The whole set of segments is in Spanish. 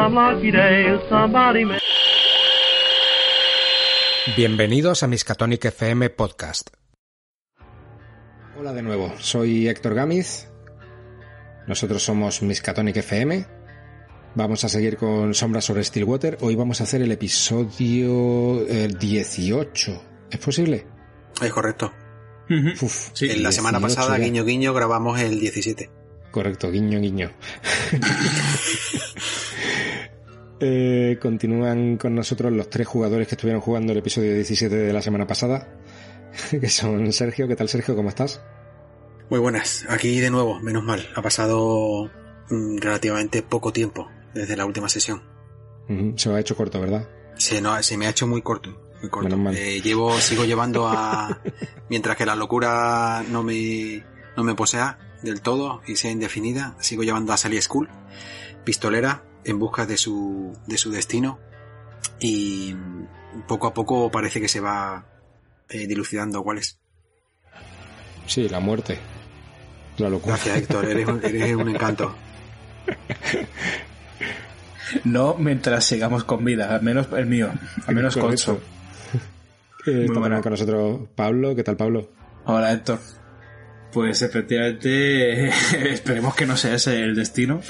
some lucky day somebody may. Bienvenidos a Miskatonic FM Podcast. Hola de nuevo, soy Héctor Gámiz. Nosotros somos Miskatonic FM. Vamos a seguir con Sombras sobre Stillwater. Hoy vamos a hacer el episodio eh, 18. ¿Es posible? Es correcto. Uf, Sí, en la semana 18 pasada, ya. guiño guiño, grabamos el 17. Correcto, guiño, guiño. Eh, continúan con nosotros los tres jugadores que estuvieron jugando el episodio 17 de la semana pasada, que son Sergio. ¿Qué tal, Sergio? ¿Cómo estás? Muy buenas, aquí de nuevo, menos mal. Ha pasado mm, relativamente poco tiempo desde la última sesión. Se os ha hecho corto, ¿verdad? Se, no, se me ha hecho muy corto. Muy corto. Menos mal. Eh, llevo, sigo llevando a. mientras que la locura no me, no me posea del todo y sea indefinida, sigo llevando a Sally School, pistolera, en busca de su, de su destino. Y poco a poco parece que se va eh, dilucidando cuál es. Sí, la muerte. La locura. Gracias, Héctor, eres un, eres un encanto. No mientras sigamos con vida, al menos el mío, al menos Correcto. Colson. Eh, está con nosotros Pablo. ¿Qué tal, Pablo? Hola Héctor. Pues efectivamente, esperemos que no sea ese el destino.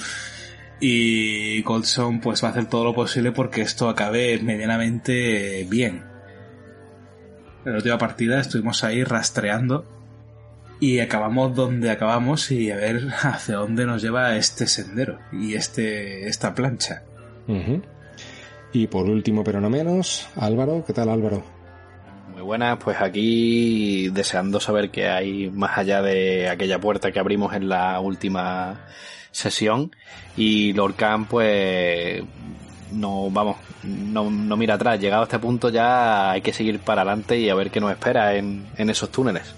Y Colson pues va a hacer todo lo posible porque esto acabe medianamente bien. En la última partida estuvimos ahí rastreando y acabamos donde acabamos y a ver hacia dónde nos lleva este sendero y este esta plancha. Y por último, pero no menos, Álvaro. ¿Qué tal, Álvaro? Muy buenas, pues aquí deseando saber qué hay más allá de aquella puerta que abrimos en la última sesión y Lorcan pues no vamos no, no mira atrás llegado a este punto ya hay que seguir para adelante y a ver qué nos espera en, en esos túneles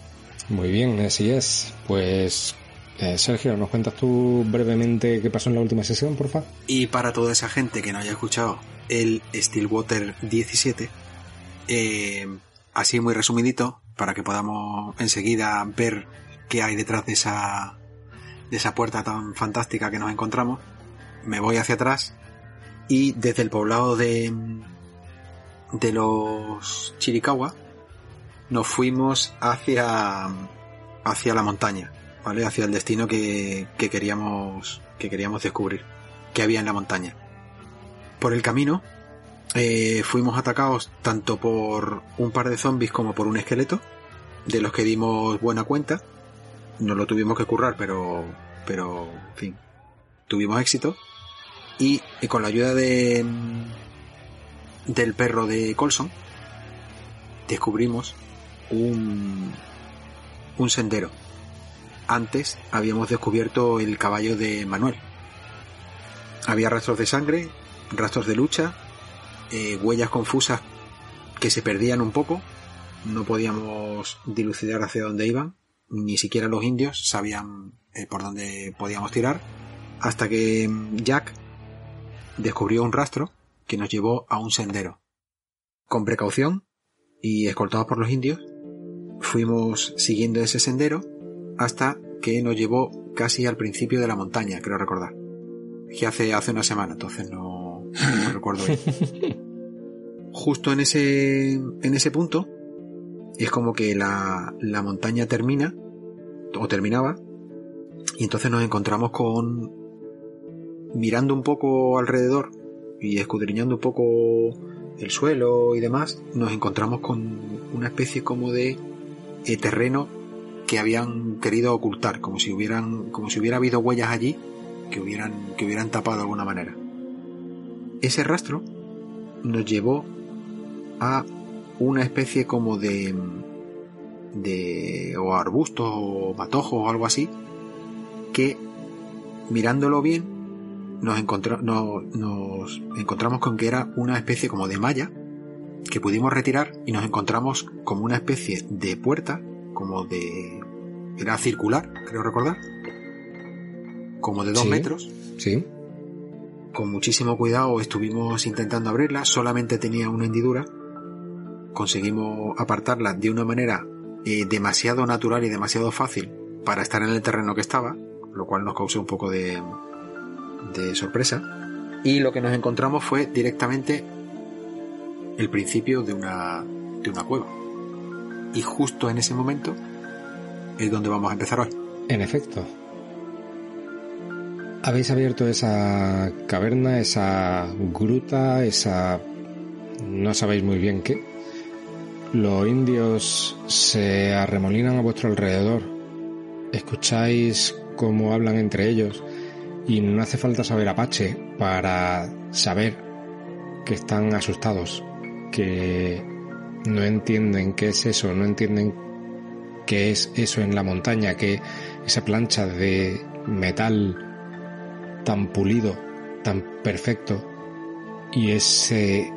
Muy bien, así es. Pues, eh, Sergio, ¿nos cuentas tú brevemente qué pasó en la última sesión, por favor? Y para toda esa gente que no haya escuchado el Stillwater 17, eh, así muy resumidito, para que podamos enseguida ver qué hay detrás de esa, de esa puerta tan fantástica que nos encontramos, me voy hacia atrás y desde el poblado de, de los Chiricahua nos fuimos hacia, hacia la montaña, ¿vale? Hacia el destino que, que queríamos, que queríamos descubrir, que había en la montaña. Por el camino, eh, fuimos atacados tanto por un par de zombies como por un esqueleto, de los que dimos buena cuenta. No lo tuvimos que currar, pero, pero, en fin, tuvimos éxito. Y, y con la ayuda de, del perro de Colson, descubrimos un, un sendero. Antes habíamos descubierto el caballo de Manuel. Había rastros de sangre, rastros de lucha, eh, huellas confusas que se perdían un poco. No podíamos dilucidar hacia dónde iban. Ni siquiera los indios sabían eh, por dónde podíamos tirar. Hasta que mm, Jack descubrió un rastro que nos llevó a un sendero. Con precaución y escoltados por los indios, fuimos siguiendo ese sendero hasta que nos llevó casi al principio de la montaña, creo recordar. Que hace, hace una semana, entonces no, no recuerdo bien. Justo en ese, en ese punto, es como que la, la montaña termina, o terminaba, y entonces nos encontramos con, mirando un poco alrededor y escudriñando un poco el suelo y demás, nos encontramos con una especie como de eh, terreno que habían querido ocultar, como si hubieran, como si hubiera habido huellas allí que hubieran, que hubieran tapado de alguna manera. Ese rastro nos llevó a una especie como de de o arbustos o matojos o algo así que mirándolo bien nos, encontra- no- nos encontramos con que era una especie como de malla que pudimos retirar y nos encontramos como una especie de puerta como de era circular creo recordar como de dos Sí. metros Sí. con muchísimo cuidado estuvimos intentando abrirla, solamente tenía una hendidura. Conseguimos apartarla de una manera eh, demasiado natural y demasiado fácil para estar en el terreno que estaba, lo cual nos causó un poco de, de sorpresa. y lo que nos encontramos fue directamente el principio de una, de una cueva. Y justo en ese momento es donde vamos a empezar hoy. En efecto. Habéis abierto esa caverna, esa gruta, esa... no sabéis muy bien qué. Los indios se arremolinan a vuestro alrededor. Escucháis cómo hablan entre ellos y no hace falta saber apache para saber que están asustados, que no entienden qué es eso, no entienden qué es eso en la montaña, que esa plancha de metal tan pulido, tan perfecto, y ese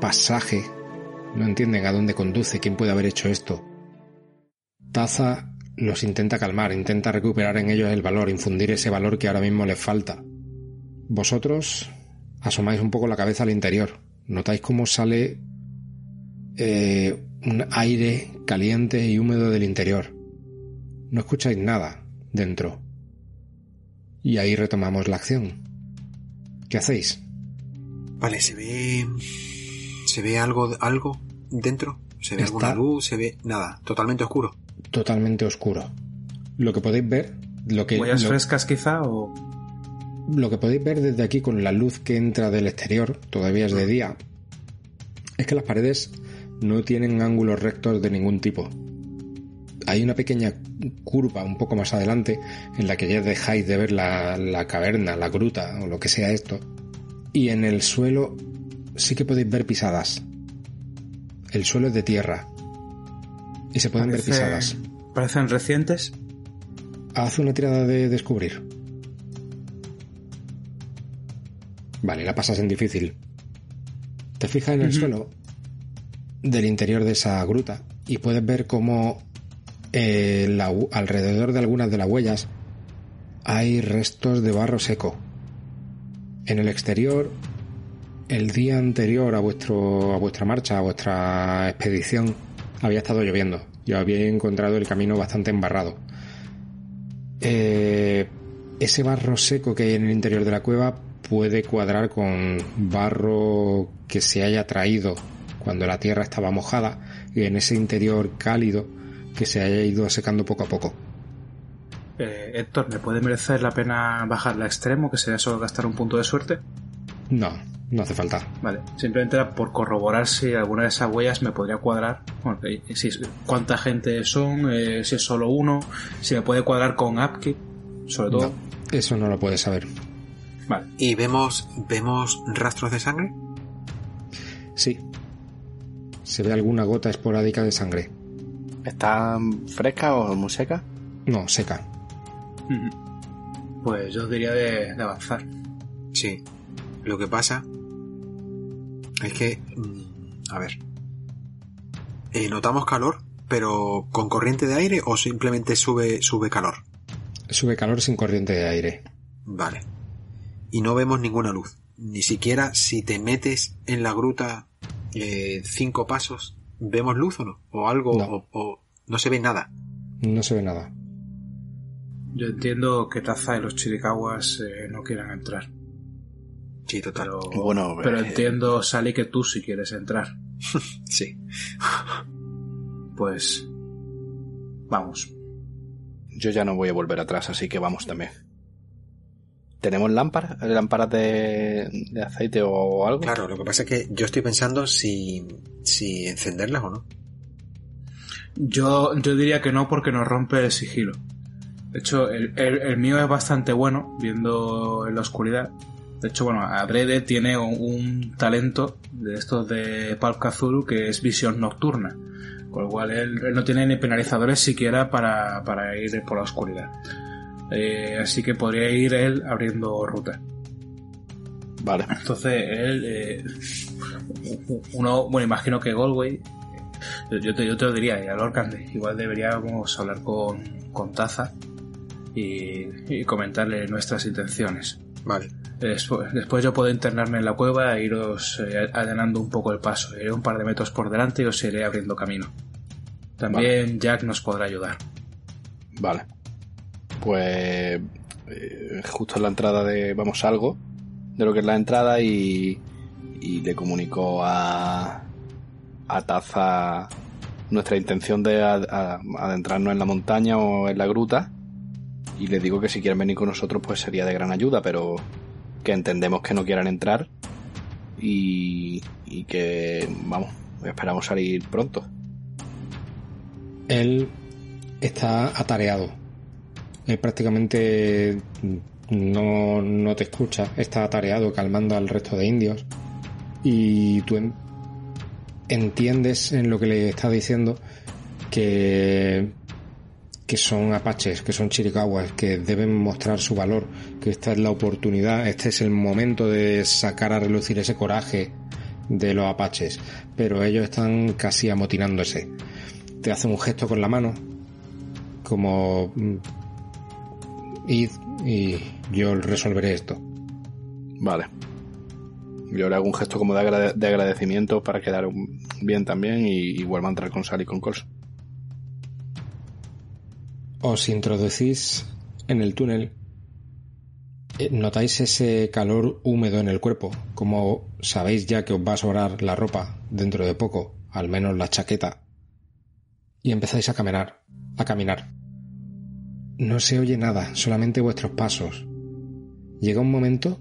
pasaje, no entienden a dónde conduce, quién puede haber hecho esto. Taza los intenta calmar, intenta recuperar en ellos el valor, infundir ese valor que ahora mismo les falta. Vosotros asomáis un poco la cabeza al interior, notáis cómo sale eh, un aire caliente y húmedo del interior. No escucháis nada dentro. Y ahí retomamos la acción. ¿Qué hacéis? Vale, se ve. ¿Se ve algo, algo dentro? ¿Se ve alguna luz? ¿Se ve nada? Totalmente oscuro. Totalmente oscuro. Lo que podéis ver. Lo que, ¿Huellas frescas quizá o.? Lo que podéis ver desde aquí con la luz que entra del exterior, todavía es de día, es que las paredes no tienen ángulos rectos de ningún tipo. Hay una pequeña curva un poco más adelante en la que ya dejáis de ver la, la caverna, la gruta o lo que sea esto. Y en el suelo sí que podéis ver pisadas. El suelo es de tierra. Y se pueden Parece- ver pisadas. ¿Parecen recientes? Haz una tirada de descubrir. Vale, la pasas en difícil. Te fijas en el suelo del interior de esa gruta y puedes ver cómo eh, la alrededor de algunas de las huellas hay restos de barro seco. En el exterior, el día anterior a, vuestro, a vuestra marcha, a vuestra expedición, había estado lloviendo y os habíais encontrado el camino bastante embarrado. Eh, ese barro seco que hay en el interior de la cueva puede cuadrar con barro que se haya traído cuando la tierra estaba mojada y en ese interior cálido que se haya ido secando poco a poco. Eh, Héctor, ¿me puede merecer la pena bajarla a extremo, que sería solo gastar un punto de suerte? No, no hace falta. Vale, simplemente era por corroborar si alguna de esas huellas me podría cuadrar. Bueno, si, cuánta gente son, eh, si es solo uno, si me puede cuadrar con Upkeep, sobre todo. No, eso no lo puedes saber. Vale, ¿Y vemos, vemos rastros de sangre? Sí. Se ve alguna gota esporádica de sangre. ¿Está fresca o muy seca? No, seca. Pues yo diría de, de avanzar. Sí. Lo que pasa es que, mm, a ver, Eh, notamos calor, pero con corriente de aire o simplemente sube, sube calor. Sube calor sin corriente de aire. Vale. Y no vemos ninguna luz. Ni siquiera si te metes en la gruta eh, cinco pasos, ¿vemos luz o no? O algo, No. o, o no se ve nada. No se ve nada. Yo entiendo que Taza y los Chiricahuas eh, no quieran entrar. Sí, total. Pero, Bueno, pero eh, entiendo, Sally, que tú si quieres entrar. Sí. Pues vamos. Yo ya no voy a volver atrás, así que vamos también. ¿Tenemos lámparas? ¿Lámparas de, de aceite o algo? Claro, lo que pasa es que yo estoy pensando si, si encenderlas o no. Yo, yo diría que no porque nos rompe el sigilo. De hecho, el, el- el mío es bastante bueno viendo en la oscuridad. De hecho, bueno, Adrede tiene un, talento de estos de Pulp Cthulhu que es visión nocturna. Con lo cual él, él no tiene ni penalizadores siquiera para, para ir por la oscuridad. Eh, así que podría ir él abriendo ruta. Vale. Entonces, él, eh, uno, bueno, imagino que Galway, yo, yo te, yo te lo diría, y a Lorcan, igual deberíamos hablar con, con Taza y, y comentarle nuestras intenciones. Vale. Después, después yo puedo internarme en la cueva e iros eh, allanando un poco el paso. Iré un par de metros por delante y os iré abriendo camino. También Jack nos podrá ayudar. Vale. Pues eh, justo en la entrada de Vamos Algo, de lo que es la entrada y, y le comunicó a, a Taza nuestra intención de adentrarnos en la montaña o en la gruta y le digo que si quieren venir con nosotros pues sería de gran ayuda, pero que entendemos que no quieran entrar y, y que, vamos, esperamos salir pronto. Él está atareado. Él prácticamente no, no te escucha, está atareado calmando al resto de indios y tú entiendes en lo que le está diciendo que que son apaches, que son chiricahuas, que deben mostrar su valor, que esta es la oportunidad, este es el momento de sacar a relucir ese coraje de los apaches, pero ellos están casi amotinándose. Te hace un gesto con la mano, como mm, id y yo resolveré esto. Vale. Yo le hago un gesto como de, agradecimiento para quedar bien también y, vuelvo a entrar con Sally y con Cols. Os introducís en el túnel. Eh, notáis ese calor húmedo en el cuerpo, como sabéis ya que os va a sobrar la ropa dentro de poco, al menos la chaqueta. Y empezáis a caminar, a caminar. No se oye nada, solamente vuestros pasos. Llega un momento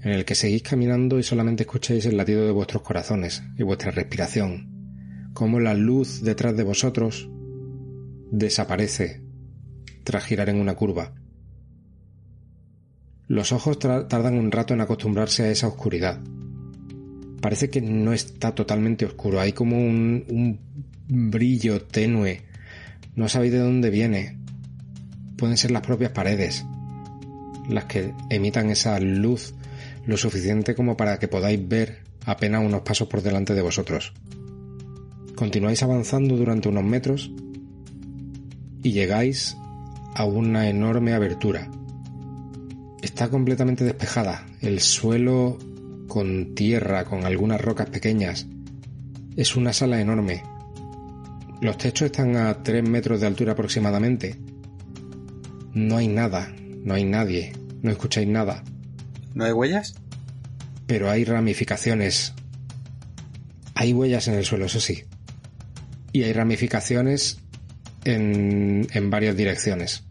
en el que seguís caminando y solamente escucháis el latido de vuestros corazones y vuestra respiración, como la luz detrás de vosotros desaparece tras girar en una curva. Los ojos tardan un rato en acostumbrarse a esa oscuridad. Parece que no está totalmente oscuro, hay como un, brillo tenue. No sabéis de dónde viene. Pueden ser las propias paredes las que emitan esa luz lo suficiente como para que podáis ver apenas unos pasos por delante de vosotros. Continuáis avanzando durante unos metros y llegáis a una enorme abertura. Está completamente despejada, el suelo con tierra, con algunas rocas pequeñas. Es una sala enorme. Los techos están a 3 metros de altura aproximadamente. No hay nada, no hay nadie, no escucháis nada. ¿No hay huellas? Pero hay ramificaciones. Hay huellas en el suelo, eso sí. Y hay ramificaciones en, en varias direcciones.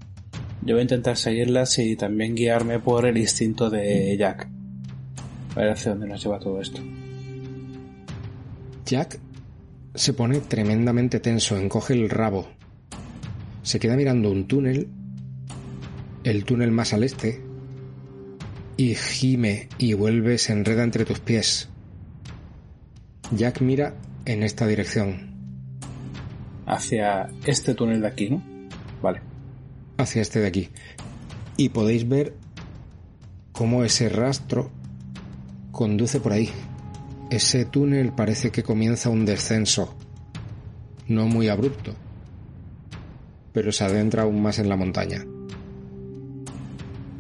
Yo voy a intentar seguirlas y también guiarme por el instinto de Jack. A ver hacia dónde nos lleva todo esto. Jack se pone tremendamente tenso, encoge el rabo. Se queda mirando un túnel, el túnel más al este, y gime y vuelve, se enreda entre tus pies. Jack mira en esta dirección. Hacia este túnel de aquí, ¿no? Vale. Hacia este de aquí. Y podéis ver cómo ese rastro conduce por ahí. Ese túnel parece que comienza un descenso. No muy abrupto. Pero se adentra aún más en la montaña.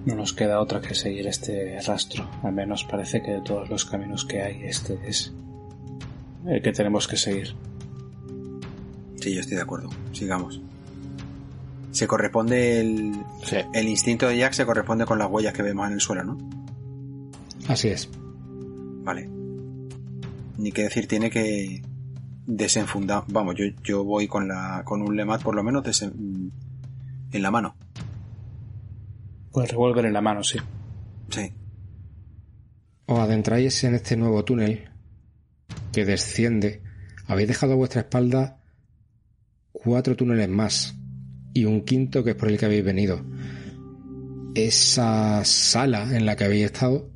No nos queda otra que seguir este rastro. Al menos parece que de todos los caminos que hay, este es el que tenemos que seguir. Sí, yo estoy de acuerdo. Sigamos. Se corresponde el, el instinto de Jack se corresponde con las huellas que vemos en el suelo, ¿no? Así es. Vale. Ni que decir, tiene que desenfundar. Vamos, yo, yo voy con la con un lemat por lo menos en la mano pues revólver en la mano, sí. Sí. Os adentráis en este nuevo túnel que desciende. Habéis dejado a vuestra espalda cuatro túneles más y un quinto que es por el que habéis venido. Esa sala en la que habéis estado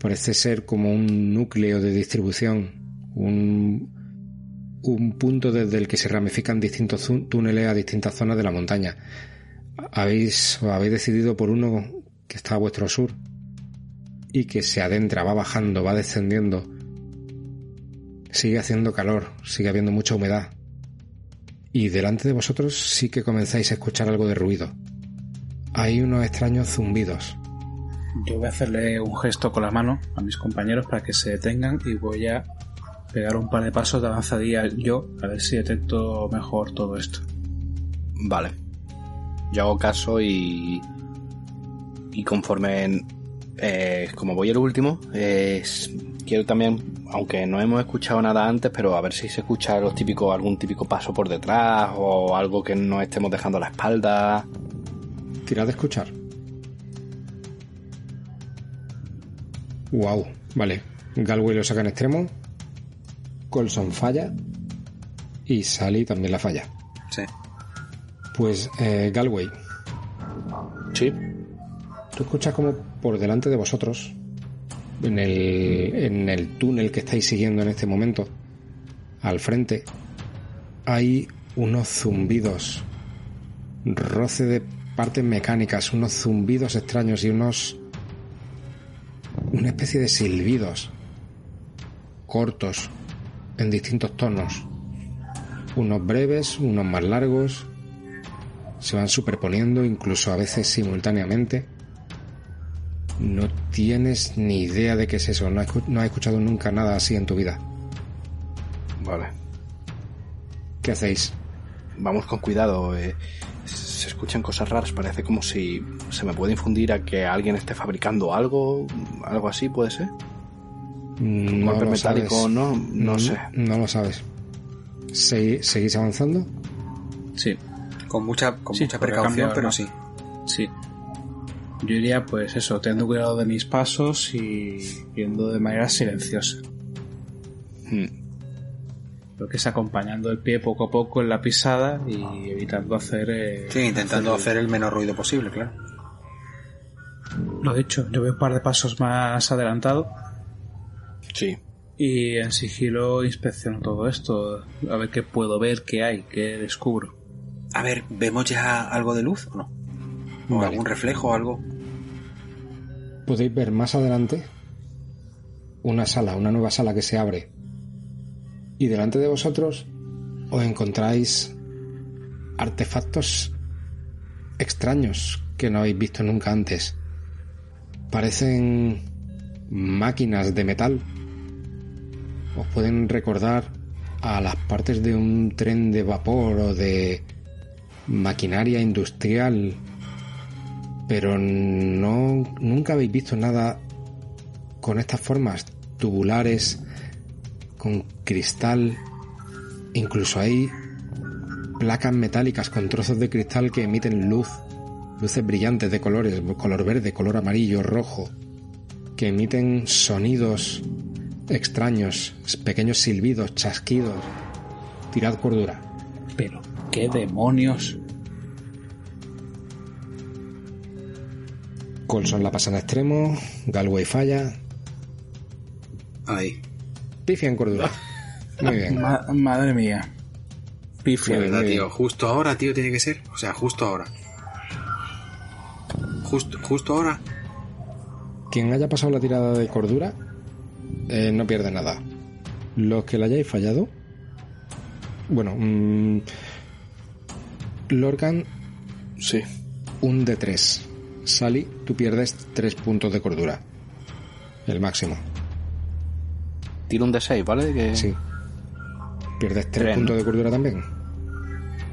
parece ser como un núcleo de distribución, un, un punto desde el que se ramifican distintos túneles a distintas zonas de la montaña habéis, habéis decidido por uno que está a vuestro sur y que se adentra, va bajando, va descendiendo. Sigue haciendo calor, sigue habiendo mucha humedad. Y delante de vosotros sí que comenzáis a escuchar algo de ruido. Hay unos extraños zumbidos. Yo voy a hacerle un gesto con la mano a mis compañeros para que se detengan y voy a pegar un par de pasos de avanzadilla yo a ver si detecto mejor todo esto. Vale yo hago caso y, y conforme eh, como voy el último, eh, quiero también, aunque no hemos escuchado nada antes, pero a ver si se escucha los típicos, algún típico paso por detrás o algo que no estemos dejando a la espalda. Tirad de escuchar. Wow, vale. Galway lo saca en extremo. Colson falla. Y Sally también la falla. Sí. Pues eh, Galway, Sí. tú escuchas como por delante de vosotros, en el, en el túnel que estáis siguiendo en este momento, al frente, hay unos zumbidos, roce de partes mecánicas, unos zumbidos extraños y unos... una especie de silbidos cortos, en distintos tonos, unos breves, unos más largos, se van superponiendo, incluso a veces simultáneamente. No tienes ni idea de qué es eso, no has, escu- no has escuchado nunca nada así en tu vida. Vale. ¿Qué hacéis? Vamos con cuidado. eh, se escuchan cosas raras. Parece como si se me puede infundir a que alguien esté fabricando algo. Algo así, puede ser. No golpe lo metálico, sabes. no, no sé. No lo sabes. Se- ¿Seguís avanzando? Sí, Con mucha, con Sí, mucha precaución, pero sí. sí. Yo iría, pues eso, teniendo cuidado de mis pasos y yendo de manera silenciosa. Hmm. Creo que es acompañando el pie poco a poco en la pisada y evitando hacer. eh, Sí, intentando hacer hacer el menor ruido posible, claro. Lo dicho, yo voy un par de pasos más adelantado Sí. y en sigilo inspecciono todo esto, a ver qué puedo ver, qué hay, qué descubro. A ver, ¿vemos ya algo de luz o no? ¿O Vale. algún reflejo o algo? Podéis ver más adelante una sala, una nueva sala que se abre. Y delante de vosotros os encontráis artefactos extraños que no habéis visto nunca antes. Parecen máquinas de metal. Os pueden recordar a las partes de un tren de vapor o de maquinaria industrial pero no nunca habéis visto nada con estas formas tubulares con cristal. Incluso hay placas metálicas con trozos de cristal que emiten luz luces brillantes de colores color verde color amarillo rojo que emiten sonidos extraños pequeños silbidos chasquidos. Tirad cordura. Pero, ¿qué demonios? Colson la pasa en extremo Galway falla Ahí. Pifia en cordura. Muy bien. Ma- madre mía. Pifia. De verdad, bien. tío. Justo ahora, tío, tiene que ser. O sea, justo ahora. Justo, justo ahora. Quien haya pasado la tirada de cordura eh, no pierde nada. Los que la hayáis fallado. Bueno, mm, Lorcan, Sí. un de 3. Sally, tú pierdes 3 puntos de cordura. El máximo. Tiro un de 6, ¿vale? Que... Sí. ¿Pierdes 3 Tres, puntos de cordura también?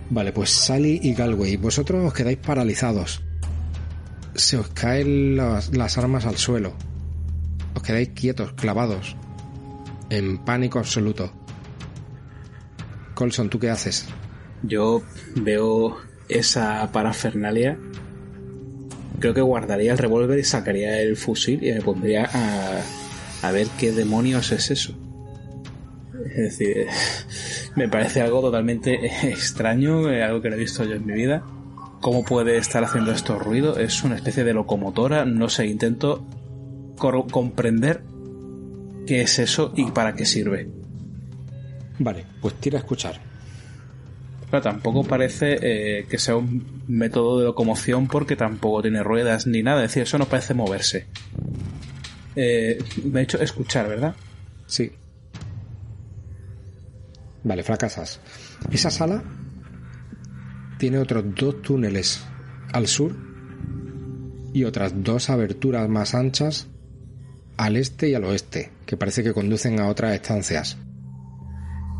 Vale, pues Sally y Galway, vosotros os quedáis paralizados. Se os caen las, las armas al suelo. Os quedáis quietos, clavados. En pánico absoluto. Colson, ¿tú qué haces? Yo veo esa parafernalia. Creo que guardaría el revólver y sacaría el fusil y me pondría a, a ver qué demonios es eso. Es decir, me parece algo totalmente extraño, eh, algo que no he visto yo en mi vida. ¿Cómo puede estar haciendo esto ruido? Es una especie de locomotora, no sé, intento comprender qué es eso y para qué sirve. Vale, pues tira a escuchar. Tampoco parece eh, que sea un método de locomoción porque tampoco tiene ruedas ni nada. Es decir, eso no parece moverse. Eh, me ha hecho escuchar, ¿verdad? Sí. Vale, fracasas. Esa sala tiene otros dos túneles al sur y otras dos aberturas más anchas al este y al oeste, que parece que conducen a otras estancias.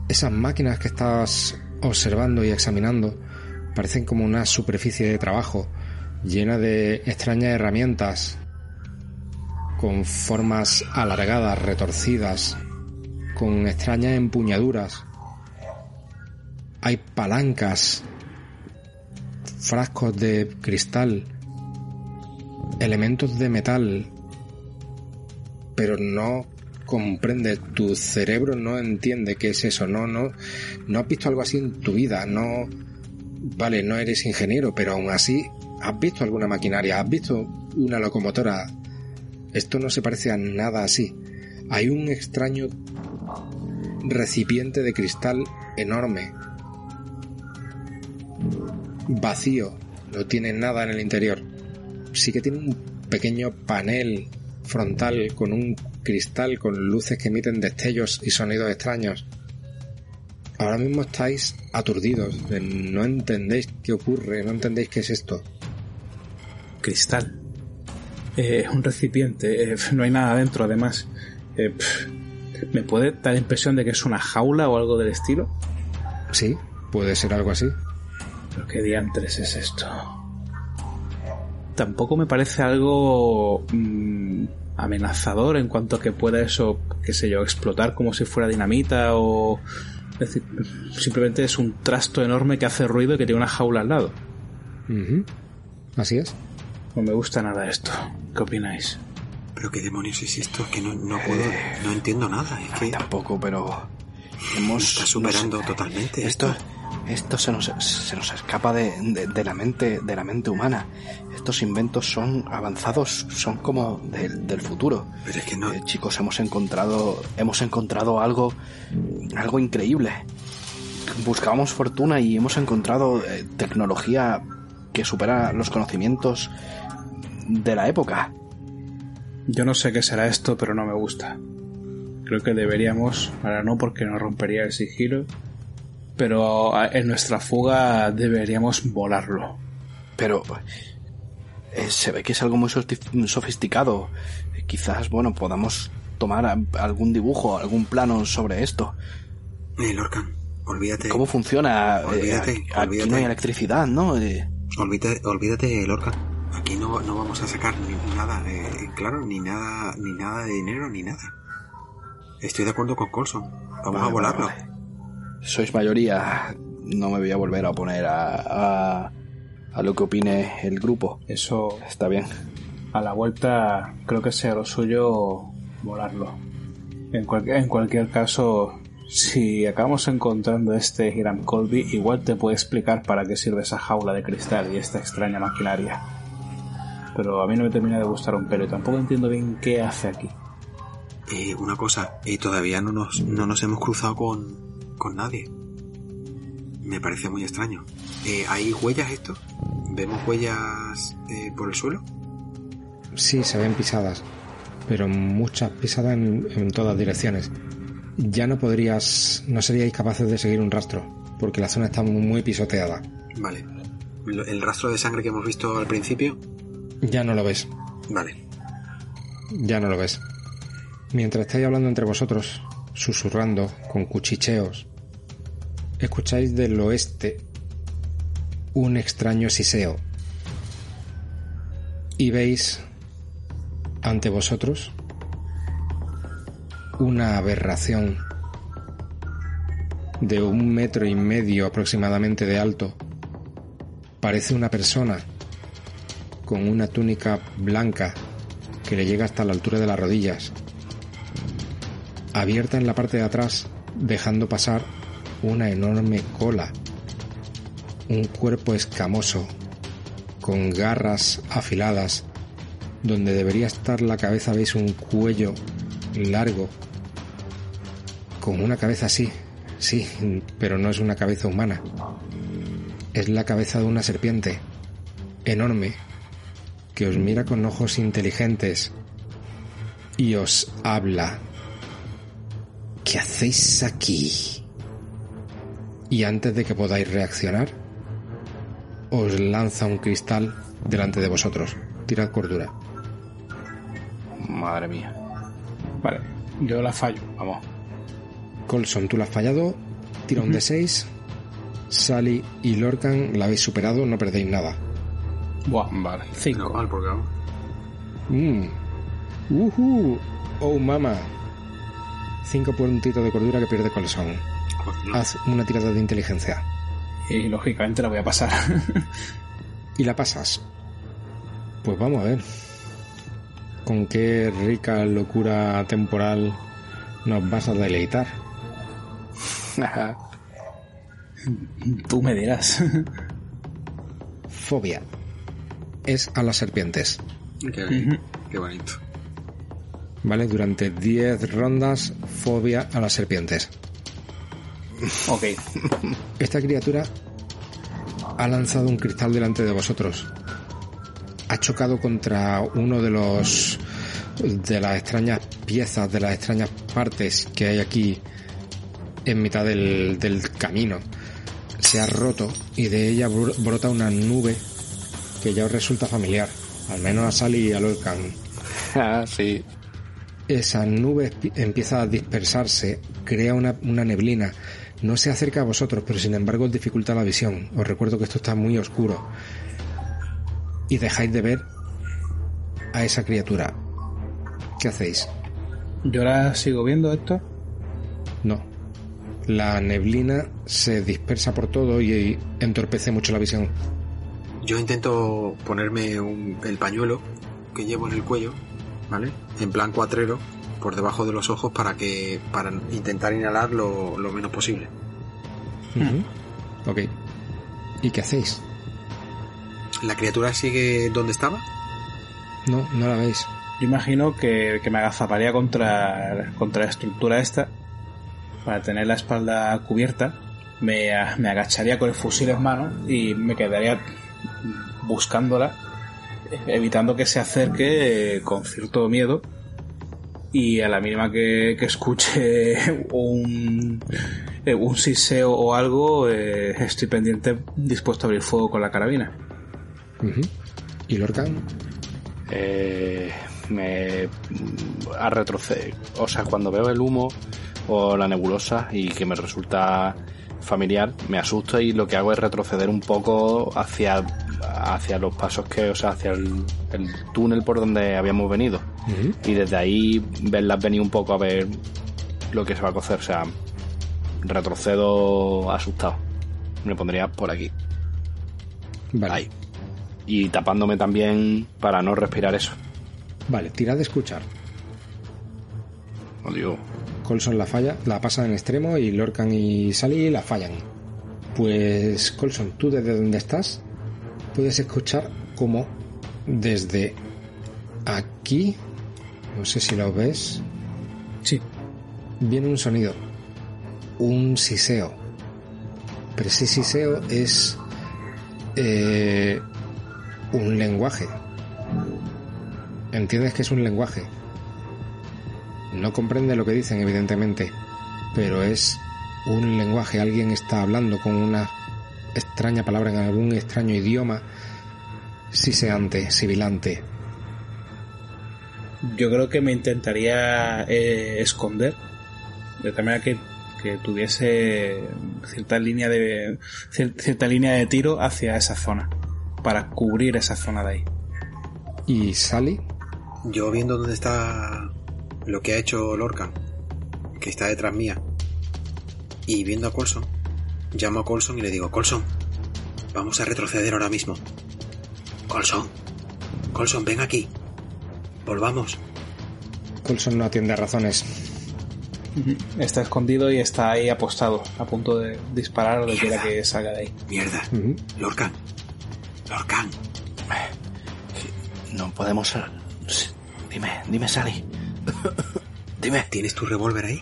Esas máquinas que estás observando y examinando parecen como una superficie de trabajo llena de extrañas herramientas con formas alargadas, retorcidas, con extrañas empuñaduras. Hay palancas, frascos de cristal, elementos de metal, pero no comprende, tu cerebro no entiende qué es eso, no, no, no has visto algo así en tu vida, no, vale, no eres ingeniero, pero aún así has visto alguna maquinaria, has visto una locomotora, esto no se parece a nada así. Hay un extraño recipiente de cristal enorme, vacío, no tiene nada en el interior. Sí que tiene un pequeño panel frontal con un cristal con luces que emiten destellos y sonidos extraños. Ahora mismo estáis aturdidos, no entendéis qué ocurre, no entendéis qué es esto. Cristal. Es un recipiente, eh, no hay nada dentro además. Eh, ¿Me puede dar la impresión de que es una jaula o algo del estilo? Sí, puede ser algo así. ¿Pero qué diantres es esto? Tampoco me parece algo mm, amenazador en cuanto a que pueda eso, qué sé yo, explotar como si fuera dinamita o... Es decir, simplemente es un trasto enorme que hace ruido y que tiene una jaula al lado. Así es. No me gusta nada esto. ¿Qué opináis? ¿Pero qué demonios es esto? Que no, no puedo... No entiendo nada. Es que... Tampoco, pero... Hemos... Está superando no sé, totalmente esto. Esto se nos, se nos escapa de, de, de, la mente, de la mente humana. Estos inventos son avanzados, son como del, del futuro. Pero es que no. Eh, chicos, hemos encontrado, hemos encontrado algo, algo increíble. Buscábamos fortuna y hemos encontrado eh, tecnología que supera los conocimientos de la época. Yo no sé qué será esto, pero no me gusta. Creo que deberíamos, ahora no porque nos rompería el sigilo, pero en nuestra fuga deberíamos volarlo. Pero eh, se ve que es algo muy sofisticado. Quizás, bueno, podamos tomar algún dibujo, algún plano sobre esto. Eh, Lorcan, olvídate. ¿Cómo funciona? Olvídate, eh, aquí olvídate. no hay electricidad, ¿no? Eh, olvídate, olvídate, Lorcan. Aquí no, no vamos a sacar ni nada, eh, claro, ni nada, ni nada de dinero, ni nada. Estoy de acuerdo con Colson. Vamos vale, a volarlo. Vale, vale sois mayoría, no me voy a volver a oponer a, a, a, lo que opine el grupo. Eso está bien. A la vuelta creo que sea lo suyo volarlo. En, cual, en cualquier caso, si acabamos encontrando este Hiram Colby, igual te puede explicar para qué sirve esa jaula de cristal y esta extraña maquinaria. Pero a mí no me termina de gustar un pelo y tampoco entiendo bien qué hace aquí. Eh, una cosa, eh, todavía no nos, no nos hemos cruzado con, con nadie. Me parece muy extraño. Eh, ¿Hay huellas esto? ¿Vemos huellas eh, por el suelo? Sí, se ven pisadas, pero muchas pisadas en, en, todas direcciones. Ya no podrías, no seríais capaces de seguir un rastro, porque la zona está muy pisoteada. Vale. ¿El rastro de sangre que hemos visto al principio? Ya no lo ves. Vale. Ya no lo ves. Mientras estáis hablando entre vosotros, susurrando, con cuchicheos, escucháis del oeste un extraño siseo y veis ante vosotros una aberración de un metro y medio aproximadamente de alto. Parece una persona con una túnica blanca que le llega hasta la altura de las rodillas, abierta en la parte de atrás, dejando pasar una enorme cola, un cuerpo escamoso, con garras afiladas, donde debería estar la cabeza veis un cuello largo, con una cabeza así, sí, pero no es una cabeza humana, es la cabeza de una serpiente, enorme, que os mira con ojos inteligentes y os habla. ¿Qué hacéis aquí? Y antes de que podáis reaccionar, os lanza un cristal delante de vosotros. Tirad cordura. Madre mía. Vale, yo la fallo, vamos. Colson, tú la has fallado. Tira uh -huh. un D6. Sally y Lorcan la habéis superado, no perdéis nada. Buah, vale. Cinco. No, mal, porque... mm. Uhu. Oh, mama. Cinco puntitos de cordura que pierde corazón. Haz una tirada de inteligencia. Y lógicamente la voy a pasar. Y la pasas. Pues vamos a ver. ¿Con qué rica locura temporal nos vas a deleitar? Tú me dirás. Fobia. Es a las serpientes. Qué, bien, qué bonito. ¿Vale? Durante 10 rondas, fobia a las serpientes. Ok. Esta criatura ha lanzado un cristal delante de vosotros. Ha chocado contra uno de los de las extrañas piezas, de las extrañas partes que hay aquí en mitad del, del camino. Se ha roto y de ella bro- brota una nube que ya os resulta familiar, al menos a Sally y a Lorcan. Ah, sí. Esa nube empieza a dispersarse, crea una, una neblina. No se acerca a vosotros, pero sin embargo os dificulta la visión. Os recuerdo que esto está muy oscuro. Y dejáis de ver a esa criatura. ¿Qué hacéis? Yo ahora sigo viendo esto. No. La neblina se dispersa por todo y entorpece mucho la visión. Yo intento ponerme un- el pañuelo que llevo en el cuello, ¿vale? En plan cuatrero, por debajo de los ojos para que para intentar inhalar lo, lo menos posible. Ujú. Ok. ¿Y qué hacéis? ¿La criatura sigue donde estaba? No, no la veis. Yo imagino que, que me agazaparía contra, contra la estructura esta para tener la espalda cubierta. Me, me agacharía con el fusil en mano y me quedaría buscándola, evitando que se acerque con cierto miedo. Y a la mínima que, que escuche un, eh, un siseo o algo, eh, estoy pendiente, dispuesto a abrir fuego con la carabina. ¿Y Lorcan? Eh, me a retroceder. O sea, cuando veo el humo o la nebulosa y que me resulta familiar, me asusto y lo que hago es retroceder un poco hacia, hacia los pasos que, o sea, hacia el, el túnel por donde habíamos venido. Y desde ahí verlas venir un poco a ver lo que se va a cocer. O sea, retrocedo asustado. Me pondría por aquí. Vale. Ahí. Y tapándome también para no respirar eso. Vale, tirad de escuchar. No digo. Colson la falla, la pasa en extremo y Lorcan y Sally la fallan. Pues Colson, tú desde donde estás puedes escuchar como desde aquí, no sé si lo ves, Sí, viene un sonido, un siseo. Pero ese siseo es eh, un lenguaje. ¿Entiendes que es un lenguaje? No comprende lo que dicen, evidentemente, pero es un lenguaje. Alguien está hablando con una extraña palabra en algún extraño idioma, siseante, sibilante. Yo creo que me intentaría eh, esconder de tal manera que, que tuviese cierta línea de cier- cierta línea de tiro hacia esa zona para cubrir esa zona de ahí. Y Sally, Yo viendo dónde está lo que ha hecho Lorcan, que está detrás mía, y viendo a Colson, llamo a Colson y le digo, Colson, vamos a retroceder ahora mismo. Colson, Colson, ven aquí. Volvamos. Colson no atiende a razones. Está escondido y está ahí apostado, a punto de disparar o de quiera que salga de ahí. Mierda. Lorcan. Lorcan. No podemos. Dime, dime, Sally. dime. ¿Tienes tu revólver ahí?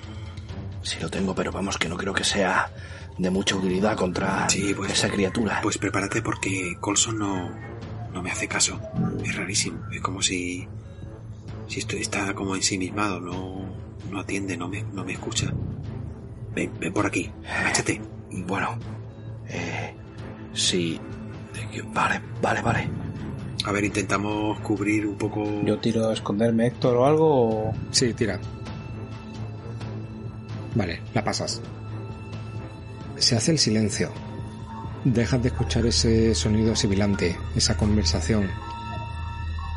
Sí lo tengo, pero vamos, que no creo que sea de mucha utilidad contra Sí, pues- esa criatura. Pues prepárate porque Colson no, no me hace caso. Es rarísimo. Es como si. Si estoy, está como ensimismado, no, no atiende, no me, no me escucha. Ven, ven por aquí, agáchate. Bueno, eh, sí. Vale, vale, vale. A ver, intentamos cubrir un poco. Yo tiro a esconderme, Héctor, o algo. o- Sí, tira. Vale, la pasas. Se hace el silencio. Dejas de escuchar ese sonido sibilante, esa conversación.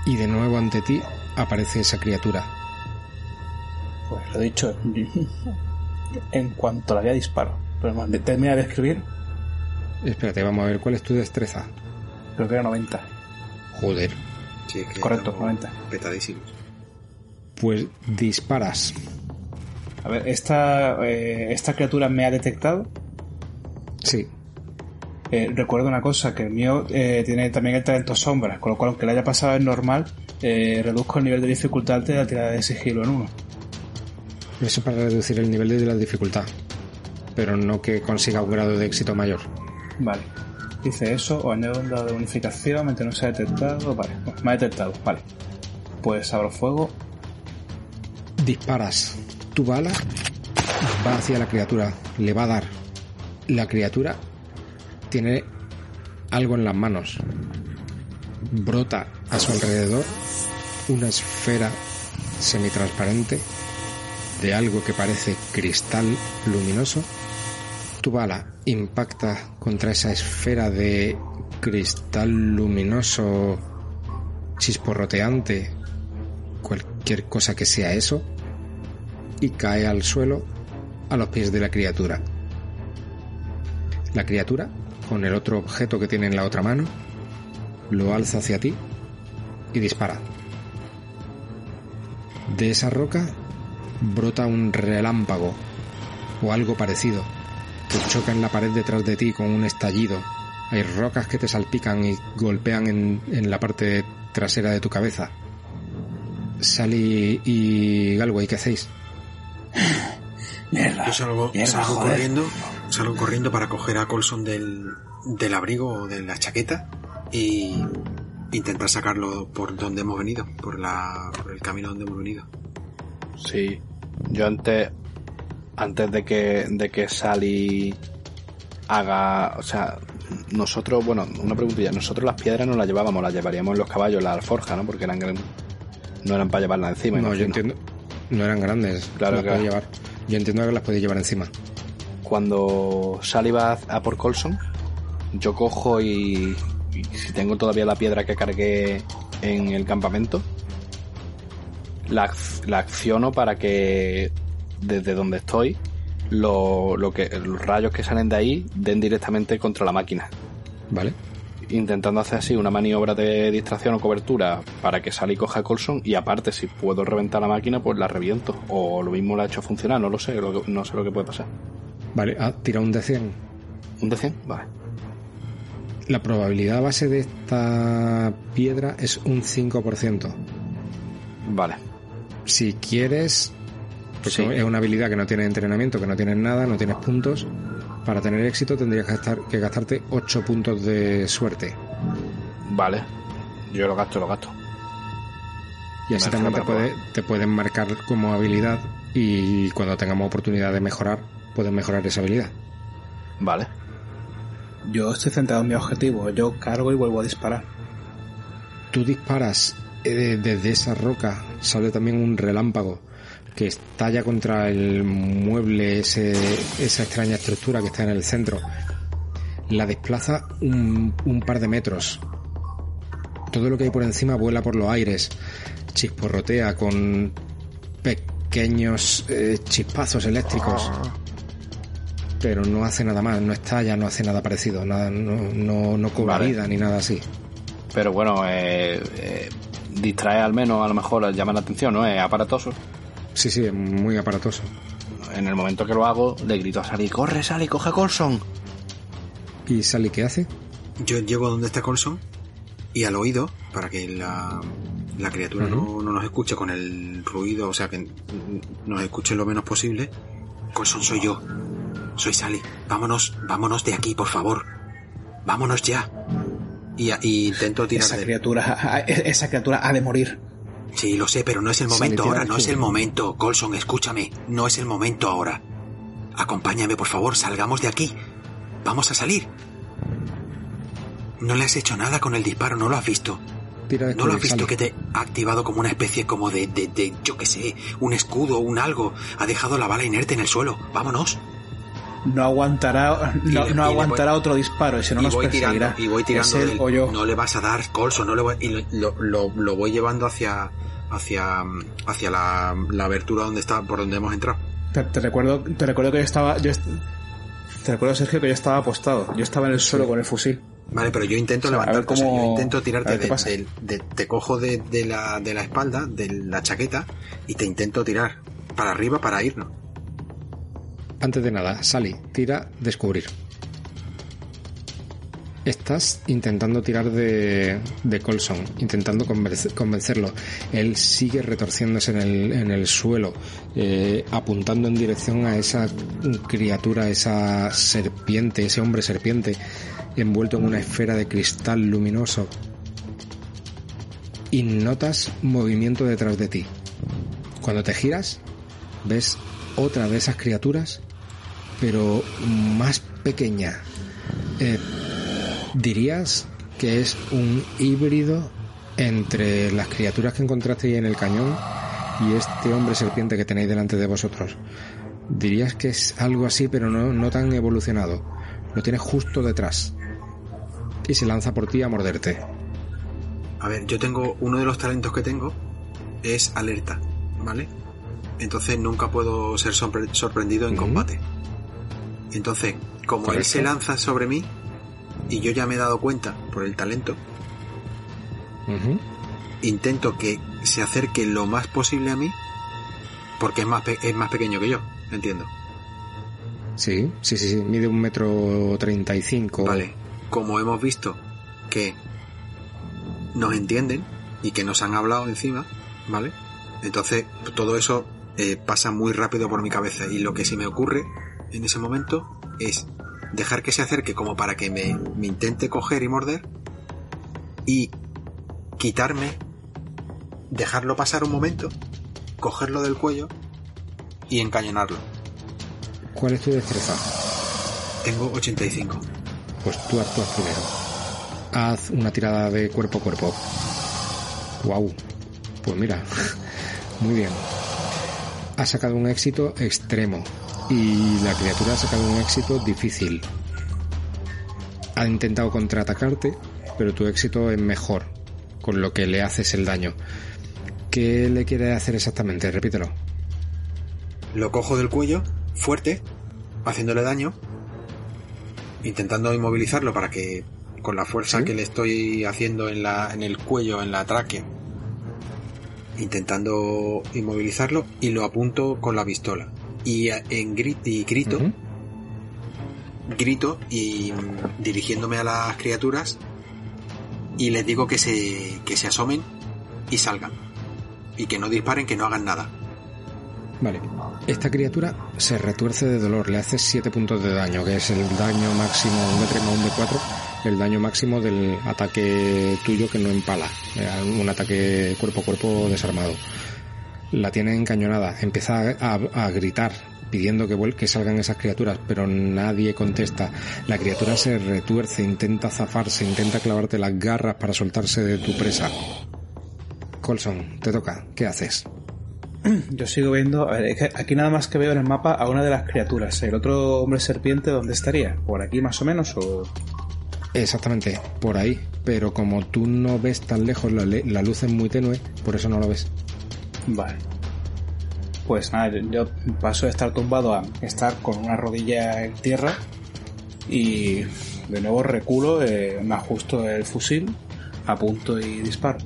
Y de nuevo ante ti aparece esa criatura. Pues lo he dicho. En cuanto la vea disparo. Pero termina de escribir. Espérate, vamos a ver cuál es tu destreza. Creo que era 90. Joder. Sí, es que Correcto, estamos 90. Petadísimos. Pues disparas. A ver, esta, eh, esta criatura me ha detectado. Sí. Eh, recuerdo una cosa, que el mío eh, tiene también el talento sombra, con lo cual aunque le haya pasado en normal, eh, reduzco el nivel de dificultad de la tirada de sigilo en uno. Eso para reducir el nivel de la dificultad. Pero no que consiga un grado de éxito mayor. Vale. Dice eso, o añado un dado de unificación, mente no se ha detectado. Vale, bueno, me ha detectado, vale. Pues abro fuego. Disparas. Tu bala va hacia la criatura. Le va a dar. La criatura tiene algo en las manos. Brota a su alrededor una esfera semitransparente de algo que parece cristal luminoso. Tu bala impacta contra esa esfera de cristal luminoso chisporroteante, cualquier cosa que sea eso, y cae al suelo a los pies de la criatura. La criatura, con el otro objeto que tiene en la otra mano, lo alza hacia ti y dispara. De esa roca brota un relámpago o algo parecido que choca en la pared detrás de ti con un estallido. Hay rocas que te salpican y golpean en, en la parte trasera de tu cabeza. Sally y Galway, ¿qué hacéis? Mierda. Yo salgo, mierda, salgo corriendo, salgo corriendo para coger a Colson del, del abrigo o de la chaqueta y intentar sacarlo por donde hemos venido, por la, por el camino donde hemos venido. Sí. Yo antes, antes de que, de que Sally haga, o sea, nosotros, bueno, una preguntilla, nosotros las piedras no las llevábamos, las llevaríamos en los caballos, la alforja, ¿no? Porque eran gran- no eran para llevarlas encima. No, yo entiendo. No eran grandes. Claro, las podía llevar. Yo entiendo que las podéis llevar encima. Cuando Sally va a por Colson, yo cojo y, y si tengo todavía la piedra que cargué en el campamento, la, la acciono para que desde donde estoy lo, lo que los rayos que salen de ahí den directamente contra la máquina. ¿Vale? Intentando hacer así una maniobra de distracción o cobertura para que Sally coja a Colson y aparte si puedo reventar la máquina pues la reviento o lo mismo la he hecho funcionar, no lo sé, lo que- no sé lo que puede pasar. Vale, ah, tira un de 100. ¿Un de 100? Vale. La probabilidad base de esta piedra es un 5%. Vale. Si quieres, porque Sí. es una habilidad que no tienes entrenamiento, que no tienes nada, no tienes puntos, para tener éxito tendrías que, gastar, que gastarte 8 puntos de suerte. Vale. Yo lo gasto, lo gasto. Y así también te, puede, te pueden marcar como habilidad y cuando tengamos oportunidad de mejorar, puedes mejorar esa habilidad. Vale. Yo estoy centrado en mi objetivo. Yo cargo y vuelvo a disparar. Tú disparas eh, desde esa roca, sale también un relámpago que estalla contra el mueble, ese, esa extraña estructura que está en el centro. La desplaza un, un par de metros. Todo lo que hay por encima vuela por los aires, chisporrotea con pequeños eh, chispazos eléctricos. Pero no hace nada más, no estalla, no hace nada parecido, nada, no, no, no cobra Vale. vida ni nada así. Pero bueno, eh, eh, distrae al menos, a lo mejor llama la atención, ¿no? Es aparatoso. Sí, sí, es muy aparatoso. En el momento que lo hago, le grito a Sally, corre Sally, coge a Colson. ¿Y Sally qué hace? Yo llego a donde está Colson y al oído, para que la, la criatura no, no nos escuche con el ruido, o sea, que nos escuche lo menos posible. Colson soy yo. Soy Sally. Vámonos, vámonos de aquí, por favor. Vámonos ya. Y, y intento tirar Esa de... criatura, esa criatura ha de morir. Sí, lo sé, pero no es el momento ahora, no es el momento. Colson, escúchame. No es el momento ahora. Acompáñame, por favor, salgamos de aquí. Vamos a salir. No le has hecho nada con el disparo, no lo has visto. Tira ¿No lo has visto que te ha activado como una especie como de, de, de, yo qué sé, un escudo, un algo? Ha dejado la bala inerte en el suelo. Vámonos. No aguantará, Y no, y le aguantará voy- otro disparo y si no y nos voy perseguirá. tirando, y voy tirando Es él del- o yo. No le vas a dar, Colson, no le voy, y lo, lo, lo voy llevando hacia, hacia, hacia la, la abertura donde está, por donde hemos entrado. Te, te recuerdo, te recuerdo que yo estaba. Yo est- te recuerdo, Sergio, que yo estaba apostado. Yo estaba en el suelo con el fusil. Vale, pero yo intento O sea, o yo intento tirarte de- de- te cojo de, de la, de la espalda, de la chaqueta, y te intento tirar para arriba para irnos. Antes de nada, Sally, tira descubrir. Estás intentando tirar de, de Colson, intentando convencer- convencerlo. Él sigue retorciéndose en el, en el suelo, eh, apuntando en dirección a esa criatura, esa serpiente, ese hombre serpiente, envuelto en una esfera de cristal luminoso. Y notas movimiento detrás de ti. Cuando te giras, ves otra de esas criaturas, pero más pequeña. Eh, dirías que es un híbrido entre las criaturas que encontraste ahí en el cañón y este hombre serpiente que tenéis delante de vosotros. Dirías que es algo así, pero no, no tan evolucionado. Lo tienes justo detrás. Y se lanza por ti a morderte. A ver, yo tengo uno de los talentos que tengo es alerta, ¿vale? Entonces nunca puedo ser sorpre- sorprendido en combate. Entonces, como él se lanza sobre mí y yo ya me he dado cuenta por el talento, intento que se acerque lo más posible a mí porque es más, pe- es más pequeño que yo, entiendo. Sí, sí, sí, sí. Mide un metro treinta y cinco. Vale, como hemos visto que nos entienden y que nos han hablado encima, ¿vale? Entonces todo eso eh, pasa muy rápido por mi cabeza y lo que se me ocurre en ese momento es dejar que se acerque como para que me, me intente coger y morder y quitarme, dejarlo pasar un momento, cogerlo del cuello y encañonarlo. ¿Cuál es tu destreza? Tengo 85. Pues tú actúas primero. Haz una tirada de cuerpo a cuerpo. Wow. Pues mira, muy bien. Ha sacado un éxito extremo y la criatura ha sacado un éxito difícil. Ha intentado contraatacarte, pero tu éxito es mejor, con lo que le haces el daño. ¿Qué le quiere hacer exactamente? Repítelo. Lo cojo del cuello, fuerte, haciéndole daño, intentando inmovilizarlo para que con la fuerza ¿Sí? que le estoy haciendo en, la, en el cuello, en la tráquea, intentando inmovilizarlo y lo apunto con la pistola. Y, a- en gri- y grito, grito y mm, dirigiéndome a las criaturas y les digo que se, que se asomen y salgan. Y que no disparen, que no hagan nada. Vale. Esta criatura se retuerce de dolor, le hace 7 puntos de daño, que es el daño máximo, un de 3 más un de 4, el daño máximo del ataque tuyo que no empala, eh, un ataque cuerpo a cuerpo desarmado. La tiene encañonada, empieza a, a- a gritar pidiendo que, que salgan esas criaturas, pero nadie contesta. La criatura se retuerce, intenta zafarse, intenta clavarte las garras para soltarse de tu presa. Colson, te toca, ¿qué haces? Yo sigo viendo. A ver, es que aquí nada más que veo en el mapa a una de las criaturas. ¿El otro hombre serpiente dónde estaría? ¿Por aquí más o menos? ¿O.? Exactamente, por ahí. Pero como tú no ves tan lejos, la, la luz es muy tenue, por eso no lo ves. Vale. Pues nada, yo, yo paso de estar tumbado a estar con una rodilla en tierra y de nuevo reculo, eh, me ajusto el fusil, apunto y disparo.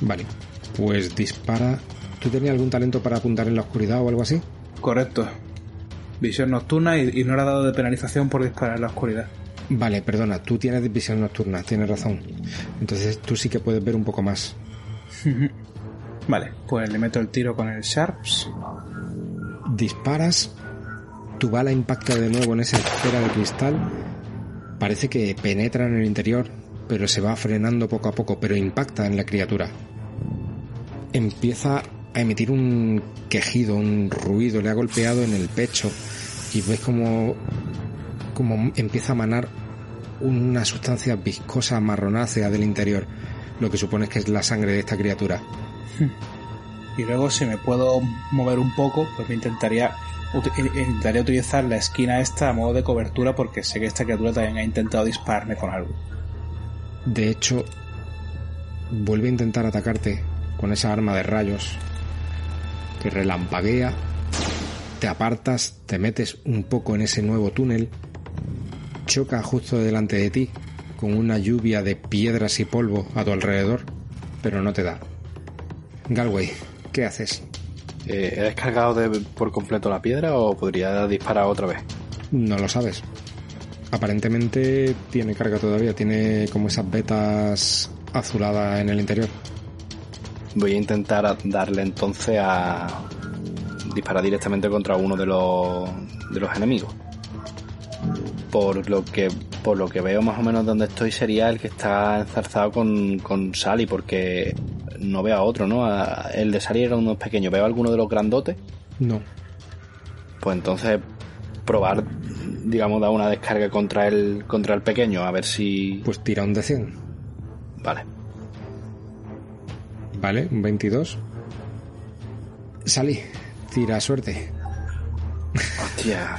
Vale, pues dispara. ¿Tú tenías algún talento para apuntar en la oscuridad o algo así? Correcto. Visión nocturna y, y no le ha dado de penalización por disparar en la oscuridad. Vale, perdona, tú tienes visión nocturna, tienes razón. Entonces tú sí que puedes ver un poco más. Vale, pues le meto el tiro con el Sharps. Disparas, tu bala impacta de nuevo en esa esfera de cristal. Parece que penetra en el interior, pero se va frenando poco a poco, pero impacta en la criatura. Empieza a emitir un quejido, un ruido, le ha golpeado en el pecho y ves como, como empieza a manar una sustancia viscosa marronácea del interior, lo que supones que es la sangre de esta criatura. Y luego si me puedo mover un poco, pues me intentaría, uti- intentaría utilizar la esquina esta a modo de cobertura porque sé que esta criatura también ha intentado dispararme con algo. De hecho, vuelve a intentar atacarte, con esa arma de rayos que relampaguea, te apartas, te metes un poco en ese nuevo túnel, choca justo delante de ti con una lluvia de piedras y polvo a tu alrededor, pero no te da. Galway, ¿qué haces? Eh, ¿He descargado de- por completo la piedra o podría disparar otra vez? No lo sabes. Aparentemente tiene carga todavía, tiene como esas vetas azuladas en el interior. Voy a intentar darle entonces a disparar directamente contra uno de los de los enemigos. Por lo que por lo que veo más o menos donde estoy sería el que está enzarzado con, con Sally porque no veo a otro, ¿no? A- el de Sally era uno pequeño. ¿Veo alguno de los grandotes? No. Pues entonces probar, digamos, dar una descarga contra el contra el pequeño a ver si Pues tira un de 100. vale. Vale, un 22. Salí, tira suerte. Hostia,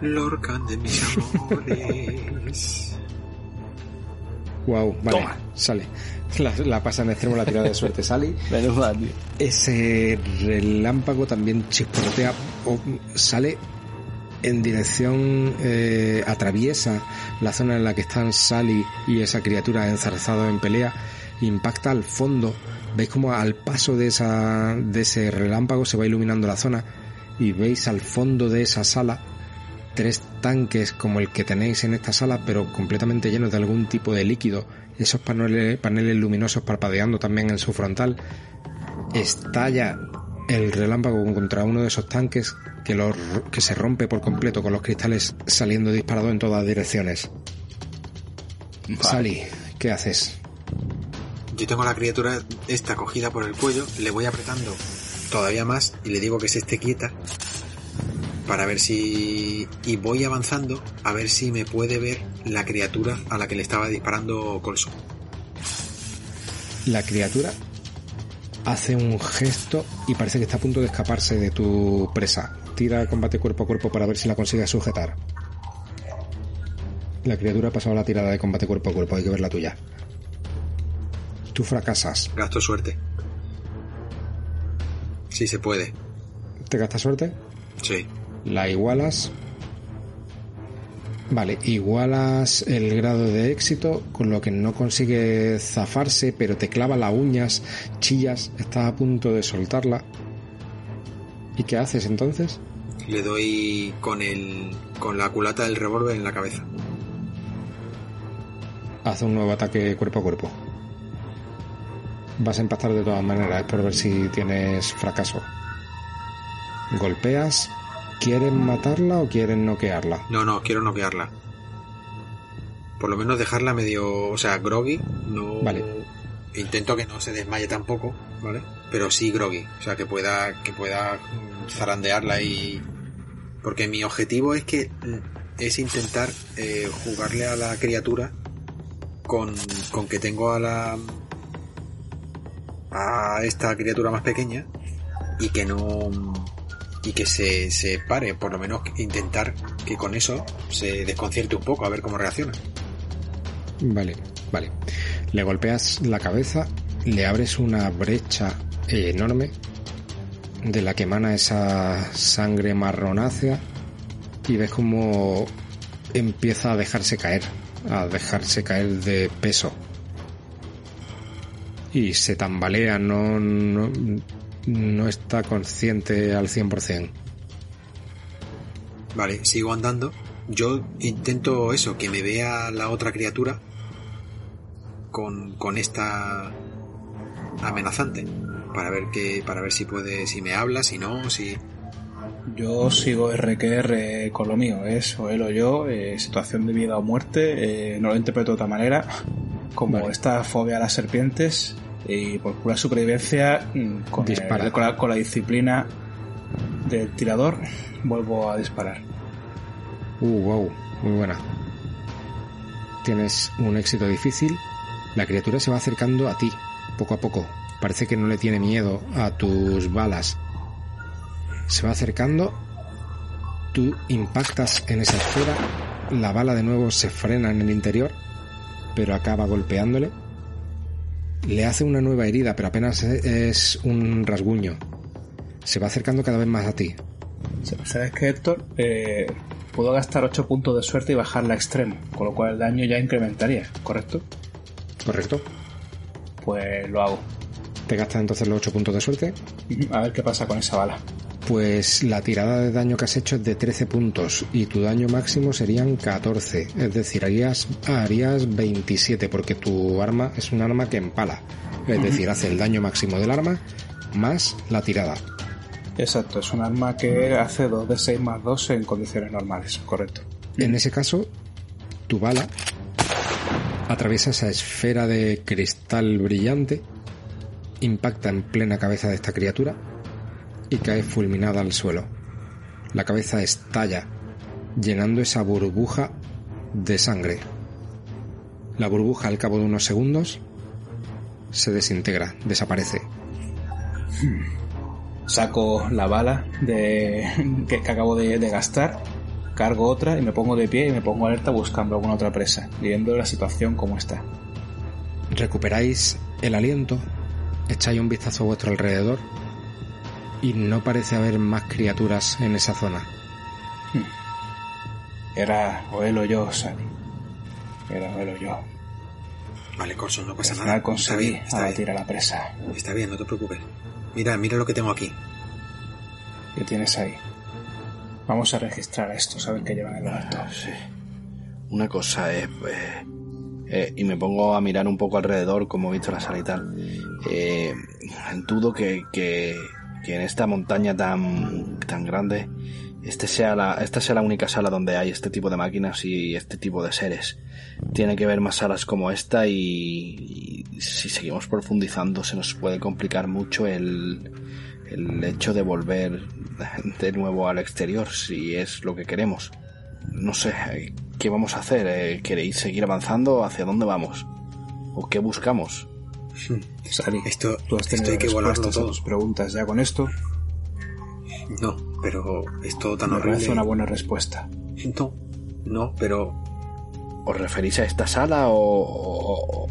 Lorcan de mis amores. Wow, vale, Toma. sale. La, la pasa en extremo la tirada de suerte, Sally. tío. Ese relámpago también chisporrotea o sale en dirección, eh, atraviesa la zona en la que están Sally y esa criatura enzarzado en pelea, impacta al fondo. Veis como al paso de, esa, de ese relámpago se va iluminando la zona y veis al fondo de esa sala tres tanques como el que tenéis en esta sala, pero completamente llenos de algún tipo de líquido. Esos paneles, paneles luminosos parpadeando también en su frontal. Estalla el relámpago contra uno de esos tanques que, que se rompe por completo con los cristales saliendo disparado en todas direcciones. Sally, ¿qué haces? Yo tengo a la criatura esta cogida por el cuello, le voy apretando todavía más y le digo que se esté quieta para ver si... y voy avanzando a ver si me puede ver la criatura a la que le estaba disparando Colson. La criatura hace un gesto y parece que está a punto de escaparse de tu presa. Tira combate cuerpo a cuerpo para ver si la consigues sujetar. La criatura ha pasado la tirada de combate cuerpo a cuerpo, hay que ver la tuya. Tú fracasas. Gasto suerte. Sí se puede. ¿Te gastas suerte? Sí. La igualas. Vale, igualas el grado de éxito, con lo que no consigue zafarse, pero te clava las uñas, chillas, estás a punto de soltarla. ¿Y qué haces entonces? Le doy con el con la culata del revólver en la cabeza. Haz un nuevo ataque cuerpo a cuerpo. Vas a empezar de todas maneras, es por ver si tienes fracaso. Golpeas. ¿Quieren matarla o quieren noquearla? No, no, quiero noquearla. Por lo menos dejarla medio, o sea, groggy, no Vale. intento que no se desmaye tampoco, ¿vale? Pero sí groggy, o sea, que pueda que pueda mm, zarandearla y porque mi objetivo es que mm, es intentar eh, jugarle a la criatura con, con que tengo a la a esta criatura más pequeña y que no y que se, se pare, por lo menos intentar que con eso se desconcierte un poco, a ver cómo reacciona. Vale, vale. Le golpeas la cabeza, le abres una brecha enorme de la que emana esa sangre marronácea y ves como empieza a dejarse caer, a dejarse caer de peso. Y se tambalea, no, no está consciente al 100%. Vale, sigo andando. Yo intento eso, que me vea la otra criatura con, con esta amenazante. Para ver que, para ver si puede, si me habla, si no, si. Yo sigo RQR con lo mío, es o él o yo, eh, situación de vida o muerte, eh, no lo interpreto de otra manera, como Vale. esta fobia a las serpientes, y por pura supervivencia, mm, con, el- Dispara. con la, con la disciplina del tirador, vuelvo a disparar. Uh, wow, muy buena. Tienes un éxito difícil. La criatura se va acercando a ti, poco a poco. Parece que no le tiene miedo a tus balas. Se va acercando. Tú impactas en esa esfera. La bala de nuevo se frena en el interior, pero acaba golpeándole. Le hace una nueva herida, pero apenas es un rasguño. Se va acercando cada vez más a ti. ¿Sabes qué, Héctor? Eh, puedo gastar 8 puntos de suerte y bajarla a extremo, con lo cual el daño ya incrementaría, ¿correcto? ¿Correcto? Pues lo hago. Te gastas entonces los 8 puntos de suerte. A ver qué pasa con esa bala. Pues la tirada de daño que has hecho es de 13 puntos y tu daño máximo serían 14. Es decir, harías, harías 27 porque tu arma es un arma que empala. Es decir, hace el daño máximo del arma más la tirada. Exacto, es un arma que hace 2 de 6 más 2 en condiciones normales, correcto. En ese caso, tu bala atraviesa esa esfera de cristal brillante, impacta en plena cabeza de esta criatura y cae fulminada al suelo. La cabeza estalla, llenando esa burbuja de sangre. La burbuja al cabo de unos segundos se desintegra, desaparece. Saco la bala de, que, que acabo de, de gastar, cargo otra y me pongo de pie y me pongo alerta buscando alguna otra presa, viendo la situación como está. Recuperáis el aliento, echáis un vistazo a vuestro alrededor y no parece haber más criaturas en esa zona. Era o él o yo, Sally. Era o él o yo. Vale, Corson, no pasa nada. está bien, está abatir bien. a la presa. Está bien, no te preocupes. Mira, mira lo que tengo aquí. ¿Qué tienes ahí? Vamos a registrar esto, saben que llevan el alto. Sí. Una cosa es... eh, eh, y me pongo a mirar un poco alrededor, como he visto la sala y tal. Eh, dudo que, que, que en esta montaña tan, tan grande este sea la, esta sea la única sala donde hay este tipo de máquinas y este tipo de seres. Tiene que haber más salas como esta y, y si seguimos profundizando se nos puede complicar mucho el, el hecho de volver de nuevo al exterior si es lo que queremos. No sé, ¿qué vamos a hacer? Eh, ¿Queréis seguir avanzando? ¿Hacia dónde vamos? ¿O qué buscamos? Sally, Esto, tú has esto tenido hay que volarlo todo. tus preguntas. Ya con esto No, pero es todo tan me horrible. parece una buena respuesta. No, no, pero ¿Os referís a esta sala o, o-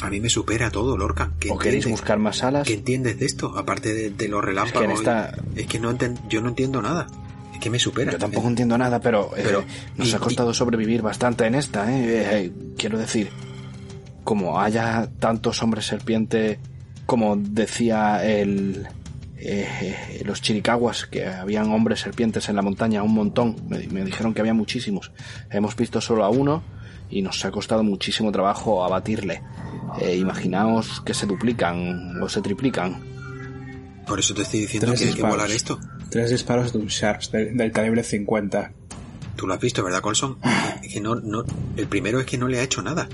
a mí me supera todo, Lorca. ¿Qué o queréis buscar más salas? ¿Qué entiendes de esto? Aparte de, de los relámpagos. Es que esta- Es que no yo no entiendo nada. Es que me supera. Yo tampoco entiendo nada, pero, eh, Pero, nos y- ha costado sobrevivir bastante en esta, ¿eh? Eh, eh, Quiero decir, como haya tantos hombres serpiente, como decía el, eh, los chiricaguas, que habían hombres serpientes en la montaña, un montón, me, me dijeron que había muchísimos. Hemos visto solo a uno y nos ha costado muchísimo trabajo abatirle. Eh, imaginaos que se duplican o se triplican. Por eso te estoy diciendo Tres que hay que disparos. volar esto. Tres disparos de un Sharps del, del calibre 50. Tú lo has visto, ¿verdad, Colson? Es que no, no, el primero es que no le ha hecho nada.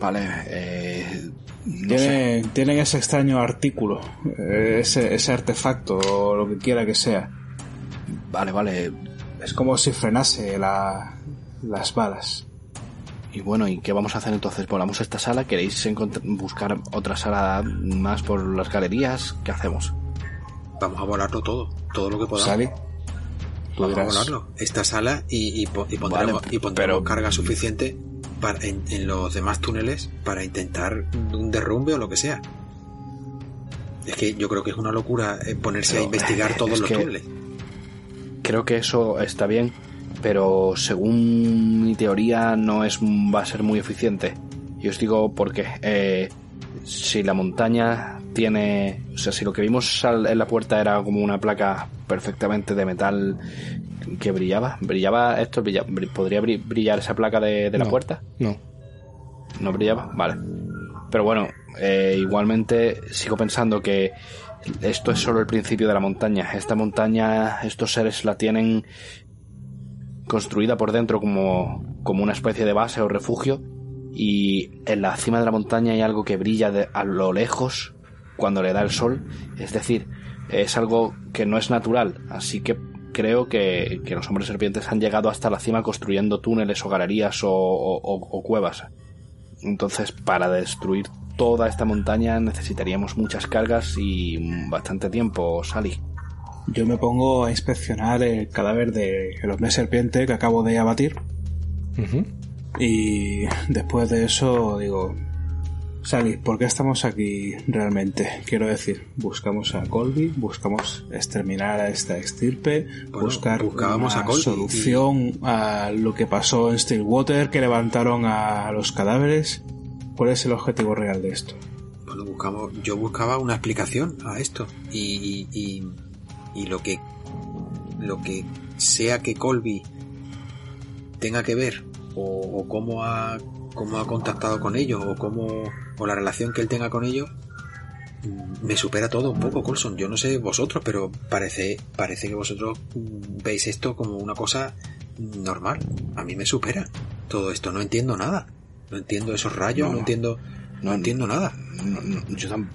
Vale, eh, no. Tienen, tienen ese extraño artículo, eh, ese, ese artefacto o lo que quiera que sea. Vale, vale. Es como si frenase la, las balas. Y bueno, ¿y qué vamos a hacer entonces? ¿Volamos a esta sala? ¿Queréis buscar otra sala más por las galerías? ¿Qué hacemos? Vamos a volarlo todo. Todo lo que podamos. Tú Vamos a volarlo. Esta sala y, y, po- y pondremos, Vale, y pondremos pero- carga suficiente para, en, en los demás túneles para intentar un derrumbe o lo que sea. Es que yo creo que es una locura eh, ponerse a investigar eh, todos los que- túneles. Creo que eso está bien, pero según mi teoría no es va a ser muy eficiente. Y os digo porque eh, si la montaña tiene, o sea, si lo que vimos en la puerta era como una placa perfectamente de metal que brillaba, brillaba esto, podría bri- brillar esa placa de, de la No. puerta. No. No brillaba, vale. Pero bueno, eh, igualmente sigo pensando que esto es solo el principio de la montaña. Esta montaña, estos seres la tienen construida por dentro como, como una especie de base o refugio. Y en la cima de la montaña hay algo que brilla de- a lo lejos cuando le da el sol. Es decir, es algo que no es natural. Así que creo que, que los hombres serpientes han llegado hasta la cima construyendo túneles o galerías o- o- o- o cuevas. Entonces, para destruir toda esta montaña necesitaríamos muchas cargas y bastante tiempo, Sally. yo me pongo a inspeccionar el cadáver del hombre serpiente que acabo de abatir. Y después de eso digo, Sally, ¿por qué estamos aquí realmente? Quiero decir, buscamos a Colby, buscamos exterminar a esta estirpe, Bueno, buscar buscábamos una a Colby solución a lo que pasó en Stillwater, que levantaron a los cadáveres. ¿Cuál es el objetivo real de esto? Bueno, buscamos, yo buscaba una explicación a esto y, y, y- y lo que lo que sea que Colby tenga que ver o, o cómo ha cómo ha contactado con ellos o cómo o la relación que él tenga con ellos mm, me supera todo un poco Colson yo no sé vosotros pero parece parece que vosotros mm, veis esto como una cosa normal. A mí me supera todo esto. No entiendo nada. No entiendo esos rayos no, No. entiendo no No, entiendo nada. No, yo tam-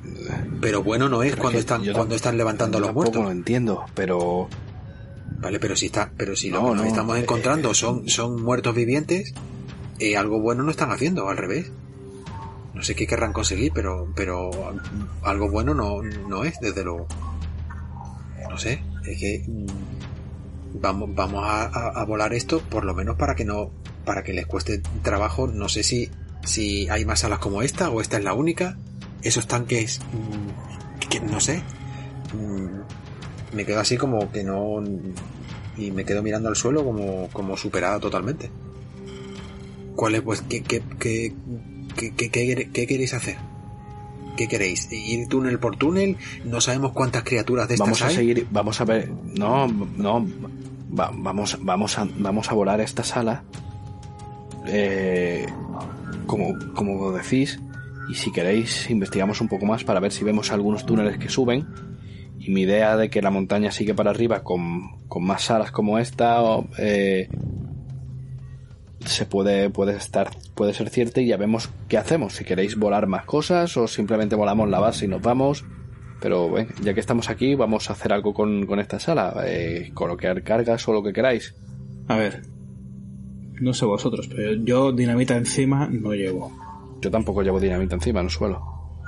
pero bueno no es pero cuando están tam- cuando están levantando a los tampoco lo muertos entiendo, pero vale pero si está pero si lo No, que nos no, estamos eh, encontrando son son muertos vivientes eh, algo bueno no están haciendo al revés. No sé qué querrán conseguir pero pero algo bueno no no es desde luego. No sé es que mm, vamos vamos a, a- volar esto por lo menos para que no para que les cueste trabajo. No sé si si hay más salas como esta o esta es la única. Esos tanques mm, no sé. Mm, me quedo así como que no y me quedo mirando al suelo como como superada totalmente ¿cuál es pues qué qué qué qué, qué- qué- qué queréis hacer? ¿Qué queréis? ¿Ir túnel por túnel? No sabemos cuántas criaturas de estas vamos a hay. seguir, vamos a ver, no, no, va- vamos, vamos a, vamos a volar esta sala, eh, como, como decís, y si queréis investigamos un poco más para ver si vemos algunos túneles que suben. Y mi idea de que la montaña sigue para arriba con, con más salas como esta, o, eh, se puede, puede estar, puede ser cierta y ya vemos qué hacemos. Si queréis volar más cosas o simplemente volamos la base y nos vamos. Pero ven, ya que estamos aquí, vamos a hacer algo con, con esta sala. Eh, colocar cargas o lo que queráis. A ver, no sé vosotros, pero yo dinamita encima no llevo. Yo tampoco llevo dinamita encima, no suelo.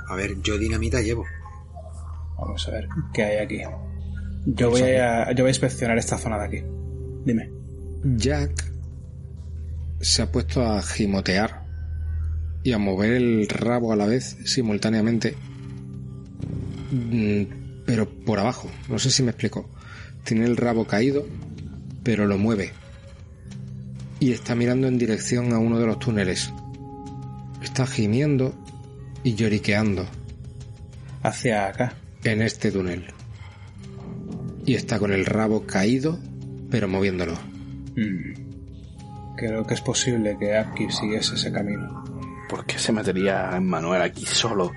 A ver, yo dinamita llevo. Vamos a ver qué hay aquí. Yo voy a, yo voy a inspeccionar esta zona de aquí. Dime. Jack se ha puesto a gimotear y a mover el rabo a la vez simultáneamente, Mm, pero por abajo. No sé si me explico. Tiene el rabo caído, pero lo mueve y está mirando en dirección a uno de los túneles. Está gimiendo y lloriqueando Hacia acá. en este túnel. Y está con el rabo caído, pero moviéndolo. Mm. Creo que es posible que Apki siguiese ese camino. ¿Por qué se metería Manuel aquí solo?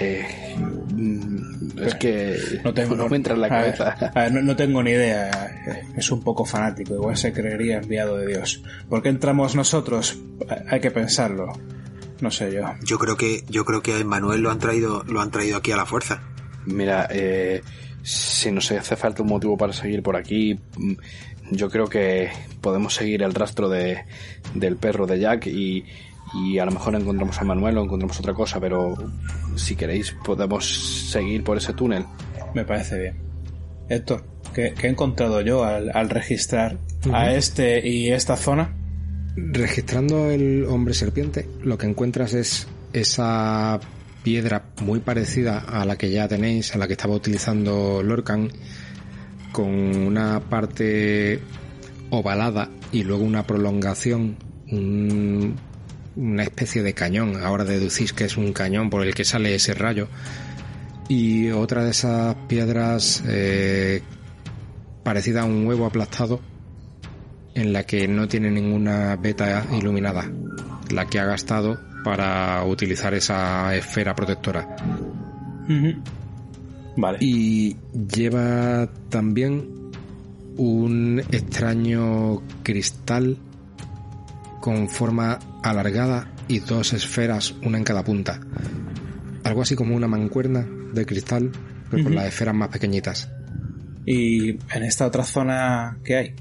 Eh, mm, es que No tengo no me entra en la a ver, cabeza. a ver, no, no tengo ni idea. Es un poco fanático. Igual se creería enviado de Dios. ¿Por qué entramos nosotros? Ha- Hay que pensarlo. No sé yo. Yo creo que yo creo que a Manuel lo han traído lo han traído aquí a la fuerza. Mira, eh, si nos hace falta un motivo para seguir por aquí, yo creo que podemos seguir el rastro de, del perro de Jack y, y a lo mejor encontramos a Manuel o encontramos otra cosa, pero si queréis podemos seguir por ese túnel. Me parece bien. Héctor, ¿qué, qué he encontrado yo al, al registrar a este y esta zona? Registrando el hombre serpiente, lo que encuentras es esa piedra muy parecida a la que ya tenéis, a la que estaba utilizando Lorcan, con una parte ovalada y luego una prolongación, un- una especie de cañón. Ahora deducís que es un cañón por el que sale ese rayo. Y otra de esas piedras eh, parecida a un huevo aplastado en la que no tiene ninguna beta iluminada, la que ha gastado para utilizar esa esfera protectora. Vale. Y lleva también un extraño cristal con forma alargada y dos esferas, una en cada punta. Algo así como una mancuerna de cristal, pero con las esferas más pequeñitas. ¿Y en esta otra zona qué hay?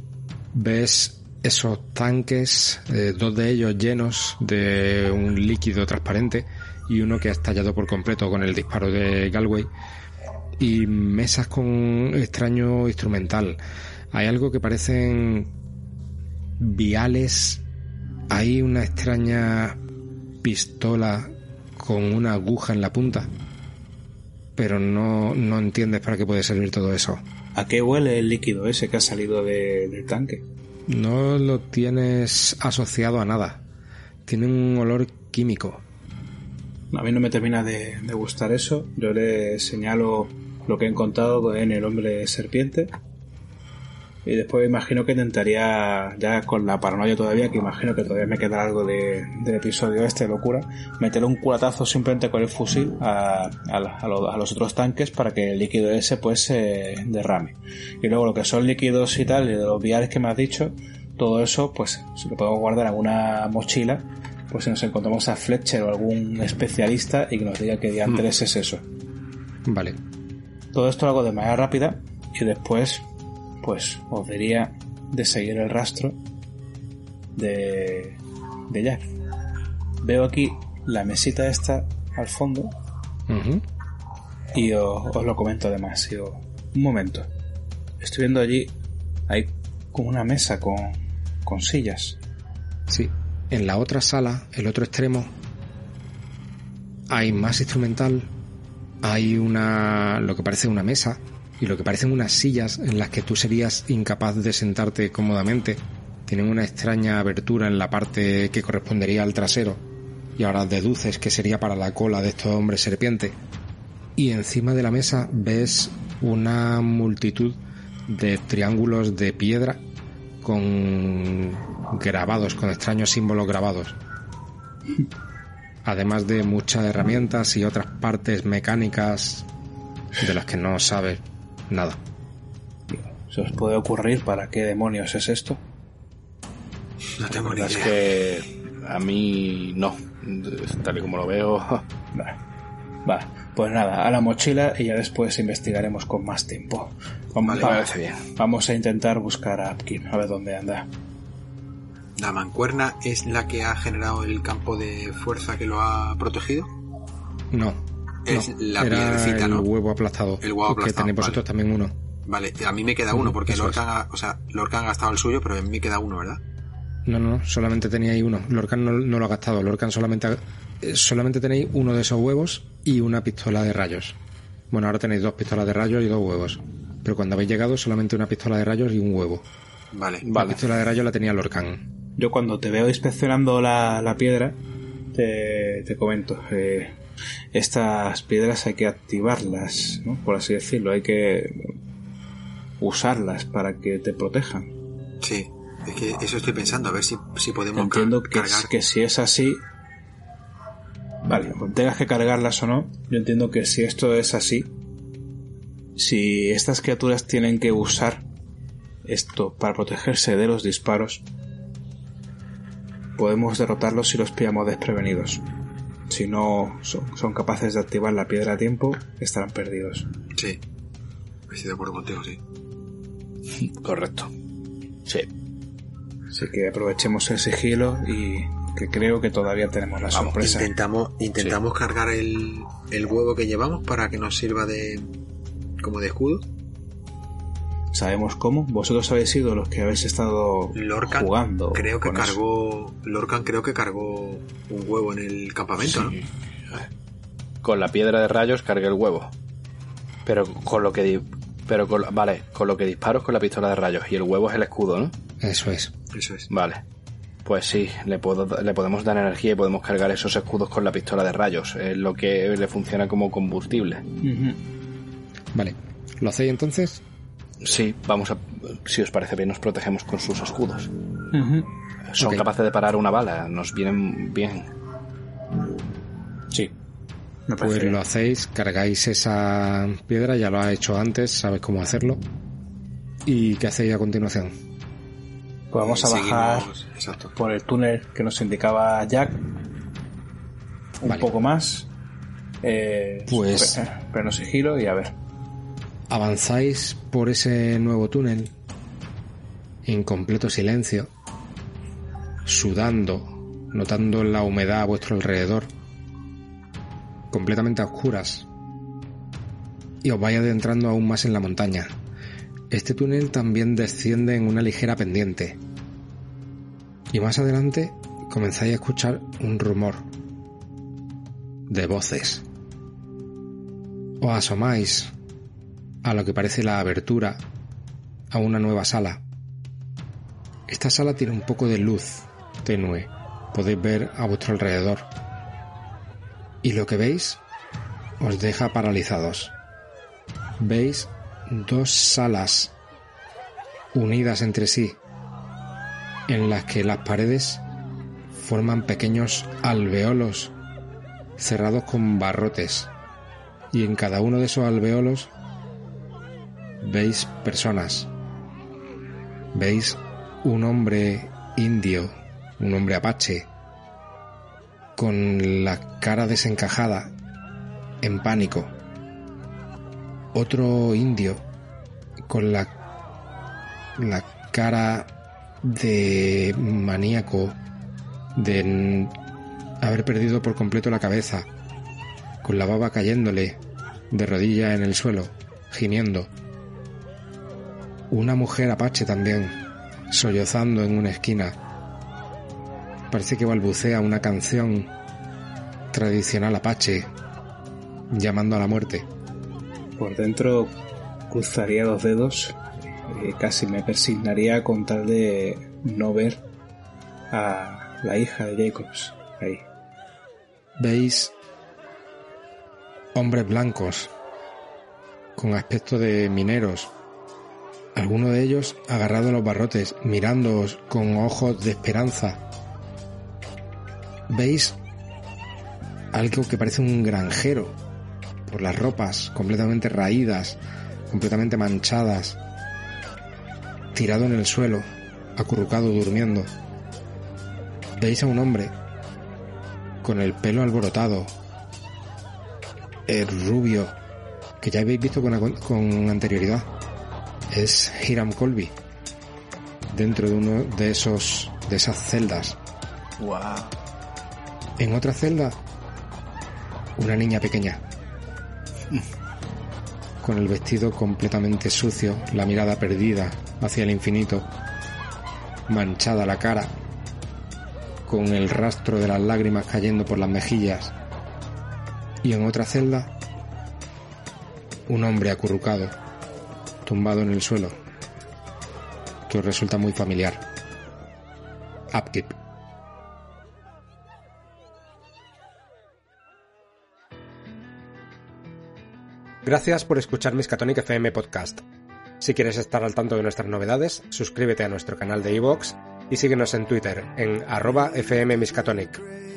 ves esos tanques, eh, dos de ellos llenos de un líquido transparente y uno que ha estallado por completo con el disparo de Galway y mesas con extraño instrumental. Hay algo que parecen viales, hay una extraña pistola con una aguja en la punta. Pero no, no entiendes para qué puede servir todo eso. ¿A qué huele el líquido ese que ha salido de- del tanque? No lo tienes asociado a nada. Tiene un olor químico. A mí no me termina de, de gustar eso. Yo le señalo lo que he encontrado en el hombre serpiente. Y después imagino que intentaría, ya con la paranoia todavía, que imagino que todavía me queda algo de, del episodio este locura, meterle un culatazo simplemente con el fusil a, a a lo- a los otros tanques para que el líquido ese pues se derrame. Y luego lo que son líquidos y tal, y de los viales que me has dicho, todo eso pues si lo podemos guardar en una mochila, pues si nos encontramos a Fletcher o algún especialista y que nos diga qué diantres es eso. Vale. Todo esto lo hago de manera rápida y después, pues, os diría de seguir el rastro de, de Jack. Veo aquí la mesita esta al fondo y os, os lo comento además. Os- un momento. Estoy viendo allí, hay como una mesa con, con sillas. Sí. En la otra sala, el otro extremo, hay más instrumental. Hay una. lo que parece una mesa y lo que parecen unas sillas en las que tú serías incapaz de sentarte cómodamente. Tienen una extraña abertura en la parte que correspondería al trasero. Y ahora deduces que sería para la cola de estos hombres serpiente. Y encima de la mesa ves una multitud de triángulos de piedra con grabados, con extraños símbolos grabados. Además de muchas herramientas y otras partes mecánicas de las que no sabes nada. ¿Se os puede ocurrir para qué demonios es esto? No tengo ni Es idea. que a mí no. Tal y como lo veo. Va. Va, pues nada, a la mochila y ya después investigaremos con más tiempo. Vamos, Vale, bien. vamos a intentar buscar a Apkin, a ver dónde anda. ¿La mancuerna es la que ha generado el campo de fuerza que lo ha protegido? No. Es no, la era piedrecita, el ¿no? huevo aplastado. El huevo Que aplastado, tenéis vosotros vale. también uno. Vale, a mí me queda uno, porque Lorcan ha, o sea, Lorcan ha gastado el suyo, pero a mí me queda uno, ¿verdad? No, no, solamente teníais uno. Lorcan no, no lo ha gastado. Lorcan solamente, ha- eh, solamente tenéis uno de esos huevos y una pistola de rayos. Bueno, ahora tenéis dos pistolas de rayos y dos huevos. Pero cuando habéis llegado, solamente una pistola de rayos y un huevo. Vale. La pistola de rayos la tenía Lorcan. Yo cuando te veo inspeccionando la, la piedra, te, te comento. eh, estas piedras hay que activarlas, ¿no? por así decirlo, hay que usarlas para que te protejan. Sí, es que eso estoy pensando, a ver si, si podemos Entiendo que, cargar. que si es así, vale, tengas que cargarlas o no, yo entiendo que si esto es así, si estas criaturas tienen que usar esto para protegerse de los disparos, podemos derrotarlos si los pillamos desprevenidos. Si no son, son capaces de activar la piedra a tiempo, estarán perdidos. Sí, estoy de acuerdo contigo, sí. Correcto. Sí. Así que aprovechemos el sigilo y que creo que todavía tenemos la Vamos, sorpresa. Intentamos, intentamos cargar el, el huevo que llevamos para que nos sirva de como de escudo. ¿Sabemos cómo? Vosotros habéis sido los que habéis estado Lorcan jugando. creo que eso. cargó Lorcan creo que cargó un huevo en el campamento, Sí. Con la piedra de rayos cargué el huevo. Pero con lo que di- pero con, vale, con lo que disparo es con la pistola de rayos y el huevo es el escudo, ¿no? Eso es. ¿no? Eso es. Vale. Pues sí, le, puedo, le podemos dar energía y podemos cargar esos escudos con la pistola de rayos. Es lo que le funciona como combustible. Vale. ¿Lo hacéis entonces? Sí, vamos a. Si os parece bien, nos protegemos con sus escudos. Son capaces de parar una bala, nos vienen bien. Sí. Me Pues bien. lo hacéis, cargáis esa piedra, ya lo has hecho antes, sabes cómo hacerlo. ¿Y qué hacéis a continuación? Pues vamos a bajar Exacto. por el túnel que nos indicaba Jack. Un Vale. poco más. Eh, Pues- pe- Pero sigilo y a ver. Avanzáis por ese nuevo túnel en completo silencio, sudando, notando la humedad a vuestro alrededor, completamente a oscuras, y os vais adentrando aún más en la montaña. Este túnel también desciende en una ligera pendiente, y más adelante comenzáis a escuchar un rumor, de voces. Os asomáis a lo que parece la abertura a una nueva sala. Esta sala tiene un poco de luz tenue, podéis ver a vuestro alrededor. Y lo que veis os deja paralizados. Veis dos salas unidas entre sí, en las que las paredes forman pequeños alveolos cerrados con barrotes. Y en cada uno de esos alveolos veis personas. Veis un hombre indio, un hombre apache, con la cara desencajada, en pánico. Otro indio con la, la cara de maníaco, de haber perdido por completo la cabeza, con la baba cayéndole, de rodilla en el suelo, gimiendo. Una mujer apache también, sollozando en una esquina. Parece que balbucea una canción tradicional apache, llamando a la muerte. Por dentro cruzaría los dedos, eh, casi me persignaría con tal de no ver a la hija de Jacobs ahí. Veis hombres blancos con aspecto de mineros, alguno de ellos agarrado a los barrotes, mirándoos con ojos de esperanza. Veis algo que parece un granjero, por las ropas completamente raídas, completamente manchadas, tirado en el suelo, acurrucado durmiendo. Veis a un hombre con el pelo alborotado, el rubio, que ya habéis visto con, con anterioridad. Es Hiram Colby, dentro de uno de esos de esas celdas. Wow. En otra celda, una niña pequeña, con el vestido completamente sucio, la mirada perdida hacia el infinito, manchada la cara, con el rastro de las lágrimas cayendo por las mejillas. Y en otra celda, un hombre acurrucado, tumbado en el suelo, que os resulta muy familiar. Upkeep. Gracias por escuchar Miskatonic FM Podcast. Si quieres estar al tanto de nuestras novedades, suscríbete a nuestro canal de iVoox y síguenos en Twitter en arroba fmmiskatonic.